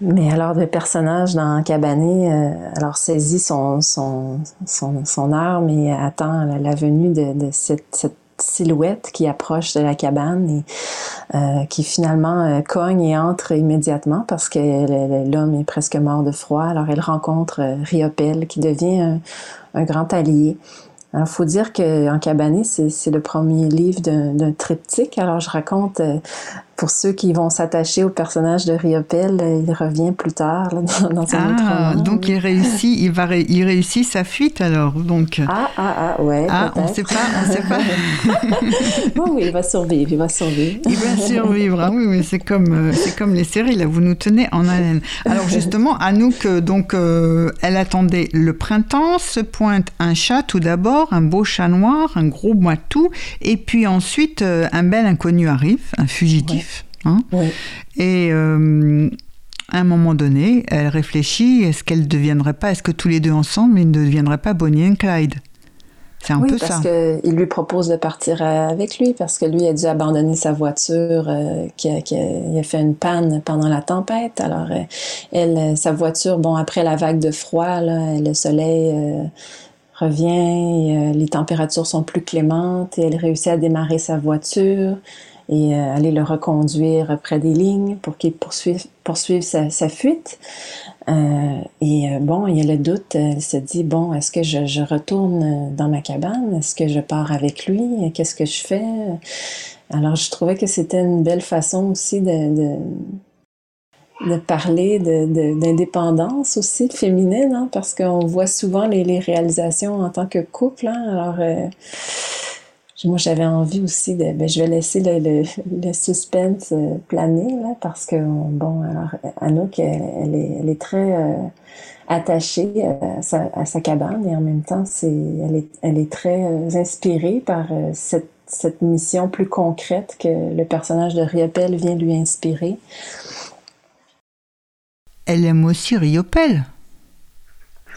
Mais alors, le personnage dans Cabané, euh, alors saisit son, son, son, son, arme et attend la, venue de, de cette, cette, silhouette qui approche de la cabane et euh, qui finalement euh, cogne et entre immédiatement parce que l'homme est presque mort de froid. Alors elle rencontre Riopel qui devient un, grand allié. Il faut dire qu'en cabané, c'est le premier livre d'un triptyque. Alors, je raconte pour ceux qui vont s'attacher au personnage de Riopel, euh, il revient plus tard là, dans, dans un ah, Donc il réussit, il va, il réussit sa fuite alors. Donc. Ah ah ah ouais. Ah, on sait pas, on sait pas. bon, oui, il va survivre, il va survivre. il va survivre. Ah oui, mais c'est comme, euh, c'est comme les séries là, vous nous tenez en haleine. Alors justement, Anouk, donc, euh, elle attendait le printemps, se pointe un chat tout d'abord, un beau chat noir, un gros moitou, et puis ensuite un bel inconnu arrive, un fugitif. Hein. Et euh, à un moment donné, elle réfléchit est-ce qu'elle ne deviendrait pas, est-ce que tous les deux ensemble, ils ne deviendraient pas Bonnie et Clyde? C'est un oui, peu parce qu'il lui propose de partir avec lui parce que lui a dû abandonner sa voiture euh, qui, a, qui, a, fait une panne pendant la tempête. Alors, euh, elle, sa voiture, bon, après la vague de froid, là, le soleil revient, les températures sont plus clémentes et elle réussit à démarrer sa voiture et euh, aller le reconduire près des lignes pour qu'il poursuive, poursuive sa, fuite. Euh, et euh, bon, il y a le doute, elle se dit, bon, est-ce que je, retourne dans ma cabane? Est-ce que je pars avec lui? Qu'est-ce que je fais? Alors, je trouvais que c'était une belle façon aussi de, de de parler d'indépendance de, aussi féminine, hein, parce qu'on voit souvent les, réalisations en tant que couple. Hein, alors, moi, j'avais envie aussi de. Ben, je vais laisser le, le, suspense euh, planer, là, parce que, bon, alors, Anouk, elle, est, elle est, très euh, attachée euh, à sa, à sa, cabane et en même temps, c'est, elle, est, elle est très inspirée par cette, cette mission plus concrète que le personnage de Riopel vient lui inspirer. Elle aime aussi Riopel.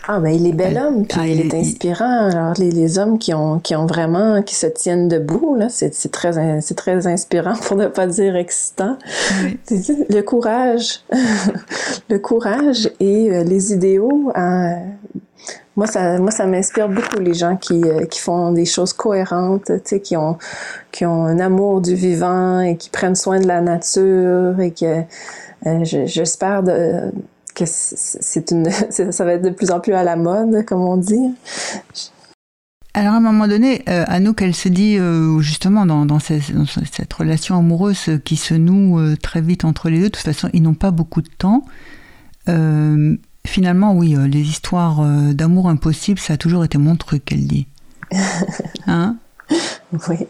Ah ben il est bel homme, puis ah, il, est inspirant. Alors les, les, hommes qui ont qui ont vraiment qui se tiennent debout là, c'est très c'est très inspirant pour ne pas dire excitant. Le courage, le courage et euh, les idéaux. Hein, moi ça moi ça m'inspire beaucoup les gens qui euh, qui font des choses cohérentes, tu sais qui ont qui ont un amour du vivant et qui prennent soin de la nature et que euh, j'espère de que c'est une, ça va être de plus en plus à la mode, comme on dit. Alors à un moment donné, euh, Anouk, elle se dit euh, justement dans, dans, cette, relation amoureuse qui se noue euh, très vite entre les deux, de toute façon ils n'ont pas beaucoup de temps. Euh, finalement, oui, les histoires d'amour impossible, ça a toujours été mon truc, elle dit. Hein? Oui.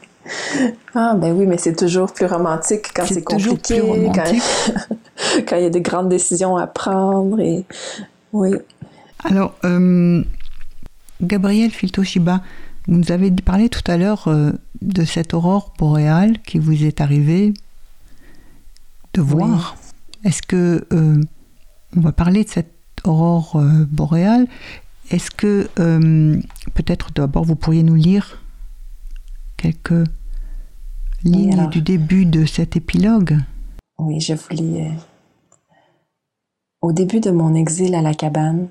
Ah ben oui, mais c'est toujours plus romantique quand c'est compliqué, quand, il y a des grandes décisions à prendre et oui. Alors, euh, Gabriel Filtoshiba, vous nous avez parlé tout à l'heure euh, de cette aurore boréale qui vous est arrivée de voir. Est-ce que euh, on va parler de cette aurore boréale Est-ce que peut-être d'abord vous pourriez nous lire quelques lignes du début de cet épilogue. Oui, je vous lis. Euh, Au début de mon exil à la cabane,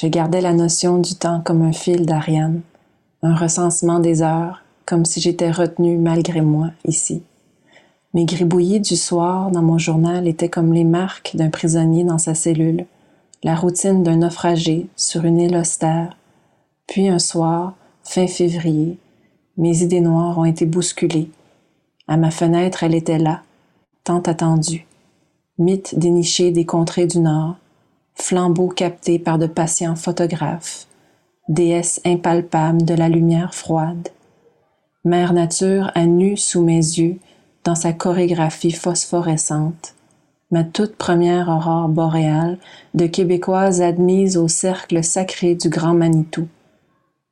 je gardais la notion du temps comme un fil d'Ariane, un recensement des heures, comme si j'étais retenu malgré moi ici. Mes gribouillis du soir dans mon journal étaient comme les marques d'un prisonnier dans sa cellule, la routine d'un naufragé sur une île austère. Puis un soir, fin février, mes idées noires ont été bousculées. À ma fenêtre, elle était là, tant attendue. Mythe déniché des contrées du Nord, flambeau capté par de patients photographes, déesse impalpable de la lumière froide. Mère nature à nu sous mes yeux, dans sa chorégraphie phosphorescente, ma toute première aurore boréale de Québécoise admise au cercle sacré du Grand Manitou.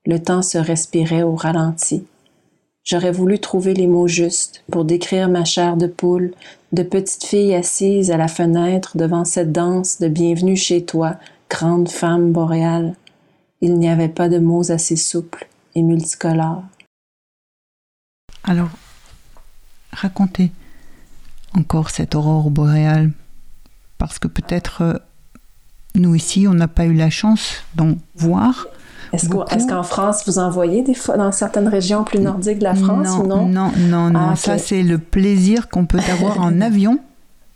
Le temps se respirait au ralenti. J'aurais voulu trouver les mots justes pour décrire ma chair de poule, de petite fille assise à la fenêtre devant cette danse de bienvenue chez toi, grande femme boréale. Il n'y avait pas de mots assez souples et multicolores. Alors, racontez encore cette aurore boréale, parce que peut-être euh, nous ici, on n'a pas eu la chance d'en voir. Est-ce qu'en France, vous en voyez des fois dans certaines régions plus nordiques de la France non, ou non? Non, non, non. Ah, Ça, c'est le plaisir qu'on peut avoir en avion.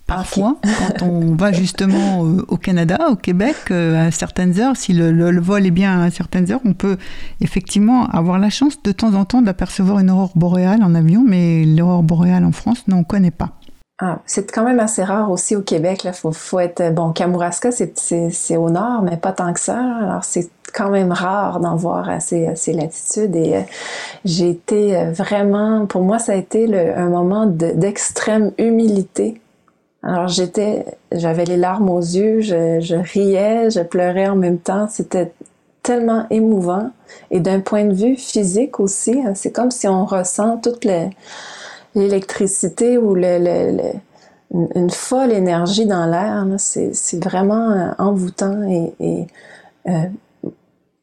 Parfois, quand on va justement euh, au Canada, au Québec, euh, à certaines heures, si le, le- le vol est bien à certaines heures, on peut effectivement avoir la chance de temps en temps d'apercevoir une aurore boréale en avion, mais l'aurore boréale en France, non, on ne connaît pas. Ah, c'est quand même assez rare aussi au Québec. Là, faut, faut être bon. Kamouraska, c'est, au nord, mais pas tant que ça. Alors c'est quand même rare d'en voir à ces, à ces latitudes. Et euh, j'ai été euh, vraiment, pour moi, ça a été le- un moment de- d'extrême humilité. Alors j'étais, j'avais les larmes aux yeux, je, je riais, je pleurais en même temps. C'était tellement émouvant. Et d'un point de vue physique aussi, hein, c'est comme si on ressent toute le- l'électricité ou le, le- le- une, une folle énergie dans l'air. C'est c'est vraiment euh, envoûtant et, et, euh,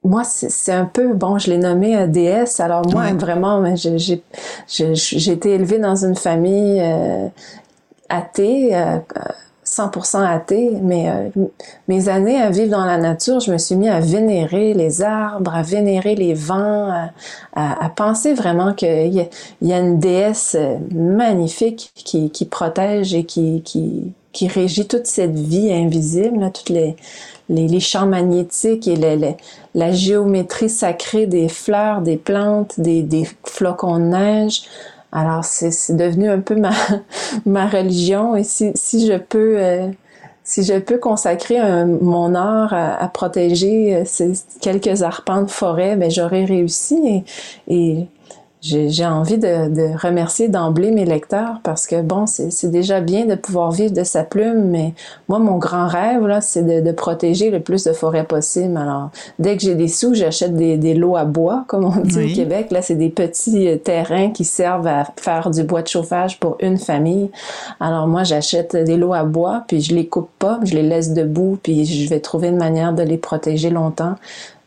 moi, c'est un peu, bon, je l'ai nommé euh, déesse. Alors moi, Ouais. vraiment, mais j'ai j'ai- j'ai- j'ai été élevée dans une famille euh, athée, euh, 100% athée, mais euh, mes années à vivre dans la nature, je me suis mis à vénérer les arbres, à vénérer les vents, à, penser vraiment qu'il y, y a une déesse euh, magnifique qui, protège et qui, régit toute cette vie invisible, là, toutes les, les, les champs magnétiques et le- le- la géométrie sacrée des fleurs, des plantes, des, des flocons de neige. Alors, c'est devenu un peu ma, ma religion. Et si, si je peux euh, si je peux consacrer mon art à, protéger euh, ces quelques arpents de forêt, ben j'aurais réussi. Et j'ai j'ai envie de, de remercier d'emblée mes lecteurs parce que bon, c'est c'est déjà bien de pouvoir vivre de sa plume, mais moi, mon grand rêve, là, c'est de, de protéger le plus de forêts possible. Alors, dès que j'ai des sous, j'achète des, des lots à bois, comme on dit Oui. au Québec. Là, c'est des petits euh, terrains qui servent à faire du bois de chauffage pour une famille. Alors, moi, j'achète des lots à bois, puis je les coupe pas, je les laisse debout, puis je vais trouver une manière de les protéger longtemps.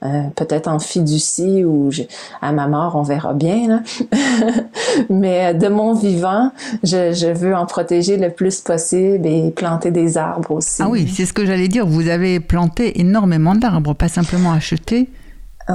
Euh, peut-être en fiducie ou je- à ma mort, on verra bien. Là. Mais euh, de mon vivant, je, je veux en protéger le plus possible et planter des arbres aussi. Ah oui, c'est ce que j'allais dire. Vous avez planté énormément d'arbres, pas simplement acheté.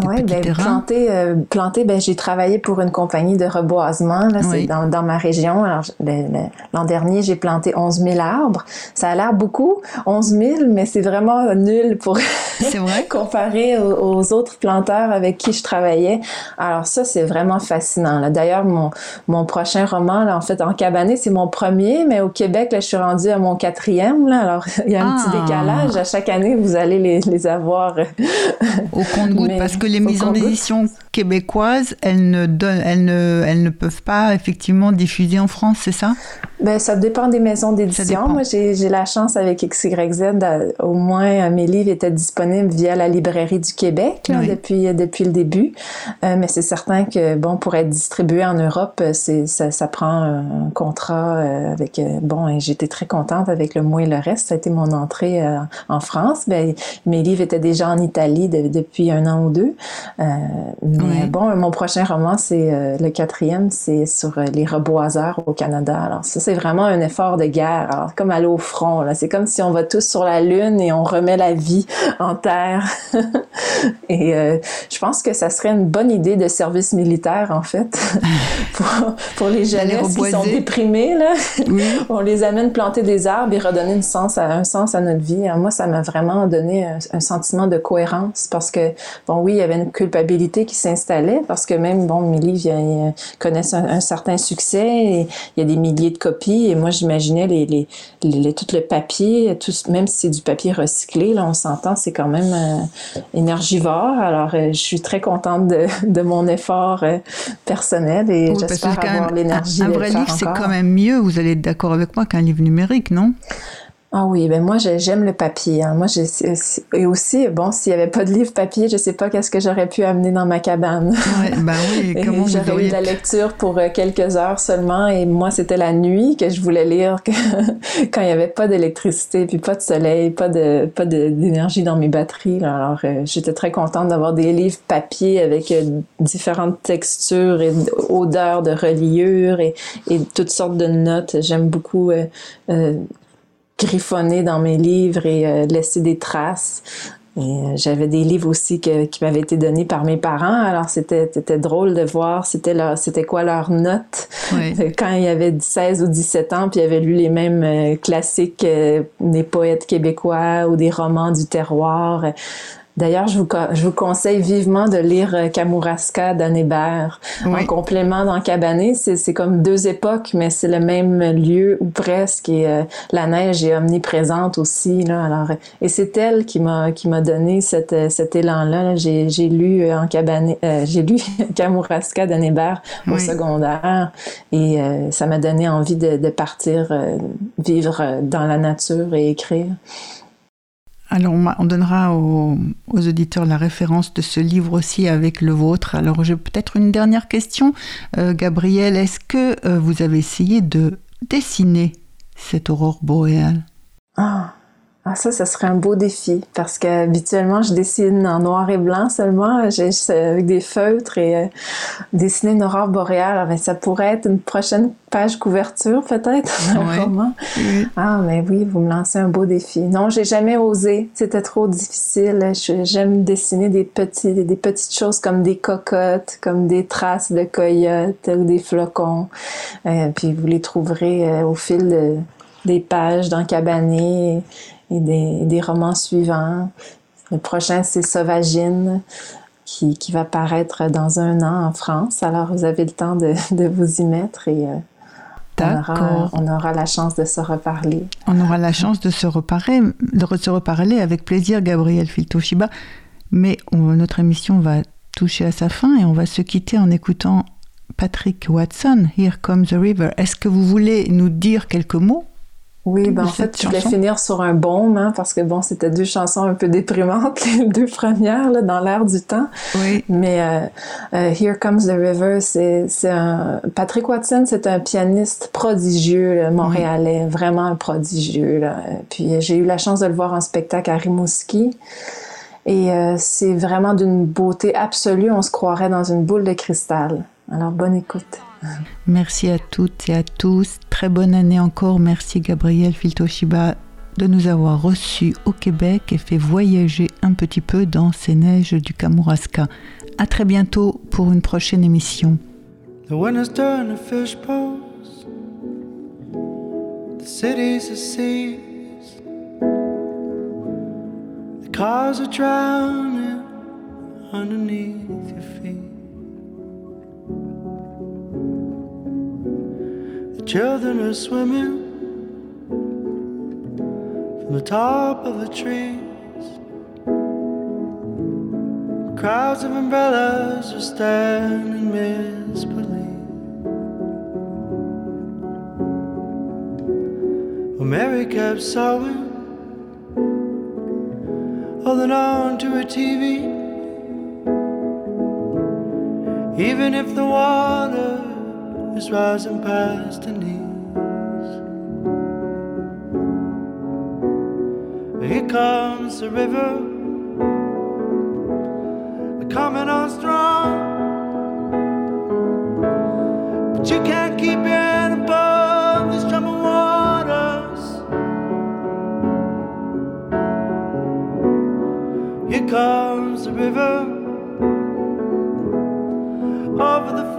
Oui, petits ben, planter, euh, planter ben, j'ai travaillé pour une compagnie de reboisement, là, c'est Oui. dans, dans ma région. Alors, le- l'an dernier, j'ai planté 11 000 arbres. Ça a l'air beaucoup, 11 000, mais c'est vraiment nul pour vrai? comparé aux, aux autres planteurs avec qui je travaillais. Alors ça, c'est vraiment fascinant. là. D'ailleurs, mon, mon prochain roman, là, en fait, en cabané, c'est mon premier, mais au Québec, là, je suis rendue à mon quatrième. Là, alors, il y a un Ah. petit décalage. À chaque année, vous allez les, les avoir. Au compte-goutte, Mais parce que les au maisons d'édition québécoises, elles ne, donnent, elles, ne, elles ne peuvent pas effectivement diffuser en France, c'est ça? Ben, ça dépend des maisons d'édition. Moi, j'ai j'ai la chance avec XYZ, euh, au moins euh, mes livres étaient disponibles via la librairie du Québec là, Oui. depuis, depuis le début. Euh, mais c'est certain que, bon, pour être distribué en Europe, euh, c'est ça, ça prend un contrat euh, avec, euh, bon, j'étais très contente avec Le Moi et le Reste. Ça a été mon entrée euh, en France. Ben, mes livres étaient déjà en Italie de- depuis un an ou deux. Euh, mais Oui. bon, mon prochain roman, c'est euh, le quatrième, c'est sur euh, les reboiseurs au Canada. Alors ça, c'est vraiment un effort de guerre. Alors comme aller au front. Là, c'est comme si on va tous sur la lune et on remet la vie en terre. et euh, je pense que ça serait une bonne idée de service militaire en fait pour, pour les jeunesses qui sont déprimés là. Oui. on les amène planter des arbres et redonner une sens à, un sens à notre vie. Alors, moi, ça m'a vraiment donné un, un sentiment de cohérence parce que, bon, oui, il y avait une culpabilité qui s'installait parce que même, bon, mes livres ils, euh, connaissent un, un certain succès et il y a des milliers de copies et moi, j'imaginais les, les, les, les- tout le papier, tout, même si c'est du papier recyclé, là, on s'entend, c'est quand même euh, énergivore. Alors, euh, je suis très contente de, de mon effort euh, personnel et Oui, j'espère avoir l'énergie un, vrai livre, c'est quand même mieux, vous allez être d'accord avec moi, qu'un livre numérique, non? Ah oui, ben moi j'ai- j'aime le papier. hein. Moi et aussi bon s'il y avait pas de livre papier, je sais pas qu'est-ce que j'aurais pu amener dans ma cabane. ouais, Bah oui, comment J'aurais eu de la lecture pour euh, quelques heures seulement et moi c'était la nuit que je voulais lire que- quand il y avait pas d'électricité puis pas de soleil, pas de pas de- d'énergie dans mes batteries. Alors euh, j'étais très contente d'avoir des livres papier avec euh, différentes textures et odeurs de reliure et, et toutes sortes de notes. J'aime beaucoup euh, euh, griffonner dans mes livres et euh, laisser des traces. Et j'avais des livres aussi qui m'avaient été donnés par mes parents. Alors, c'était, c'était drôle de voir c'était, leur, c'était quoi leur note quand il y avait 16 ou 17 ans, puis il avait lu les mêmes classiques des poètes québécois ou des romans du terroir. D'ailleurs, je vous, je vous conseille vivement de lire euh, Kamouraska d'Anne Hébert en complément dans Cabané. C'est comme deux époques, mais c'est le même lieu ou presque. Et euh, la neige est omniprésente aussi. Là. Alors, et c'est elle qui m'a qui m'a donné cet, euh, cet élan-là. J'ai lu en Cabané, j'ai lu Kamouraska d'Anne Hébert au secondaire et ça m'a donné envie de, de partir vivre dans la nature et écrire. Alors, on, donnera aux, auditeurs la référence de ce livre aussi avec le vôtre. Alors, j'ai peut-être une dernière question. Euh, Gabriel, est-ce que euh, vous avez essayé de dessiner cette aurore boréale? Ah. Ah, ça, ça serait un beau défi parce qu'habituellement, je dessine en noir et blanc seulement, j'ai, avec des feutres et euh, dessiner une aurore boréale, ben, ça pourrait être une prochaine page couverture peut-être Ah, mais oui, vous me lancez un beau défi. Non, j'ai jamais osé, c'était trop difficile. j'aime dessiner des, petits, des petites choses comme des cocottes, comme des traces de coyotes ou des flocons. Euh, puis vous les trouverez euh, au fil des pages dans Cabané et des, romans suivants. Le prochain, c'est Sauvagine, qui, qui, va paraître dans un an en France. Alors, vous avez le temps de, de vous y mettre et euh, on, aura, on, aura, la chance de se reparler. On aura la chance de se reparler, de se reparler avec plaisir, Gabriel Filtoshiba. Mais notre émission va toucher à sa fin et on va se quitter en écoutant Patrick Watson, Here Comes the River. Est-ce que vous voulez nous dire quelques mots? Oui, ben en fait, je voulais finir sur un bon, hein, parce que bon, c'était deux chansons un peu déprimantes, les deux premières, là, dans l'air du temps. Oui. Mais euh, euh, Here Comes the River, c'est un... Patrick Watson, c'est un pianiste prodigieux, montréalais, vraiment prodigieux. Là. Puis j'ai eu la chance de le voir en spectacle à Rimouski. Et euh, c'est vraiment d'une beauté absolue. On se croirait dans une boule de cristal. Alors, bonne écoute. Merci à toutes et à tous. Très bonne année encore. Merci Gabriel Filtoshiba de nous avoir reçus au Québec et fait voyager un petit peu dans ces neiges du Kamouraska. À très bientôt pour une prochaine émission. The to fish. The city's a sea. The cars are drowning underneath your feet. Children are swimming from the top of the trees. Crowds of umbrellas are standing misbelief. Well, Mary kept sewing, holding on to her TV. Even if the water is rising past her knees. Here comes the river, coming on strong. But you can't keep it above these troubled waters. Here comes the river over the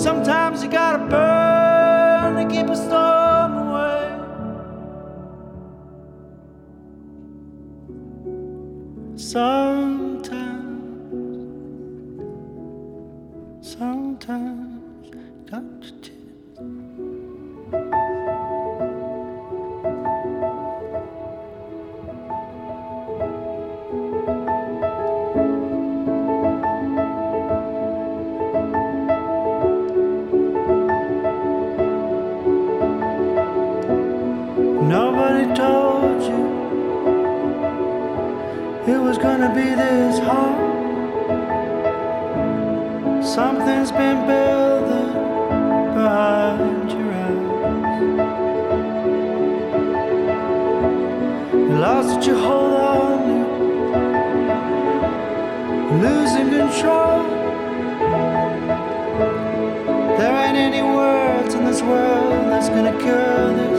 Sometimes you gotta burn to keep a storm away. Sometimes, sometimes, got to. Gonna be this hard. Something's been building behind your eyes. You lost what you hold on to, losing control. There ain't any words in this world that's gonna cure this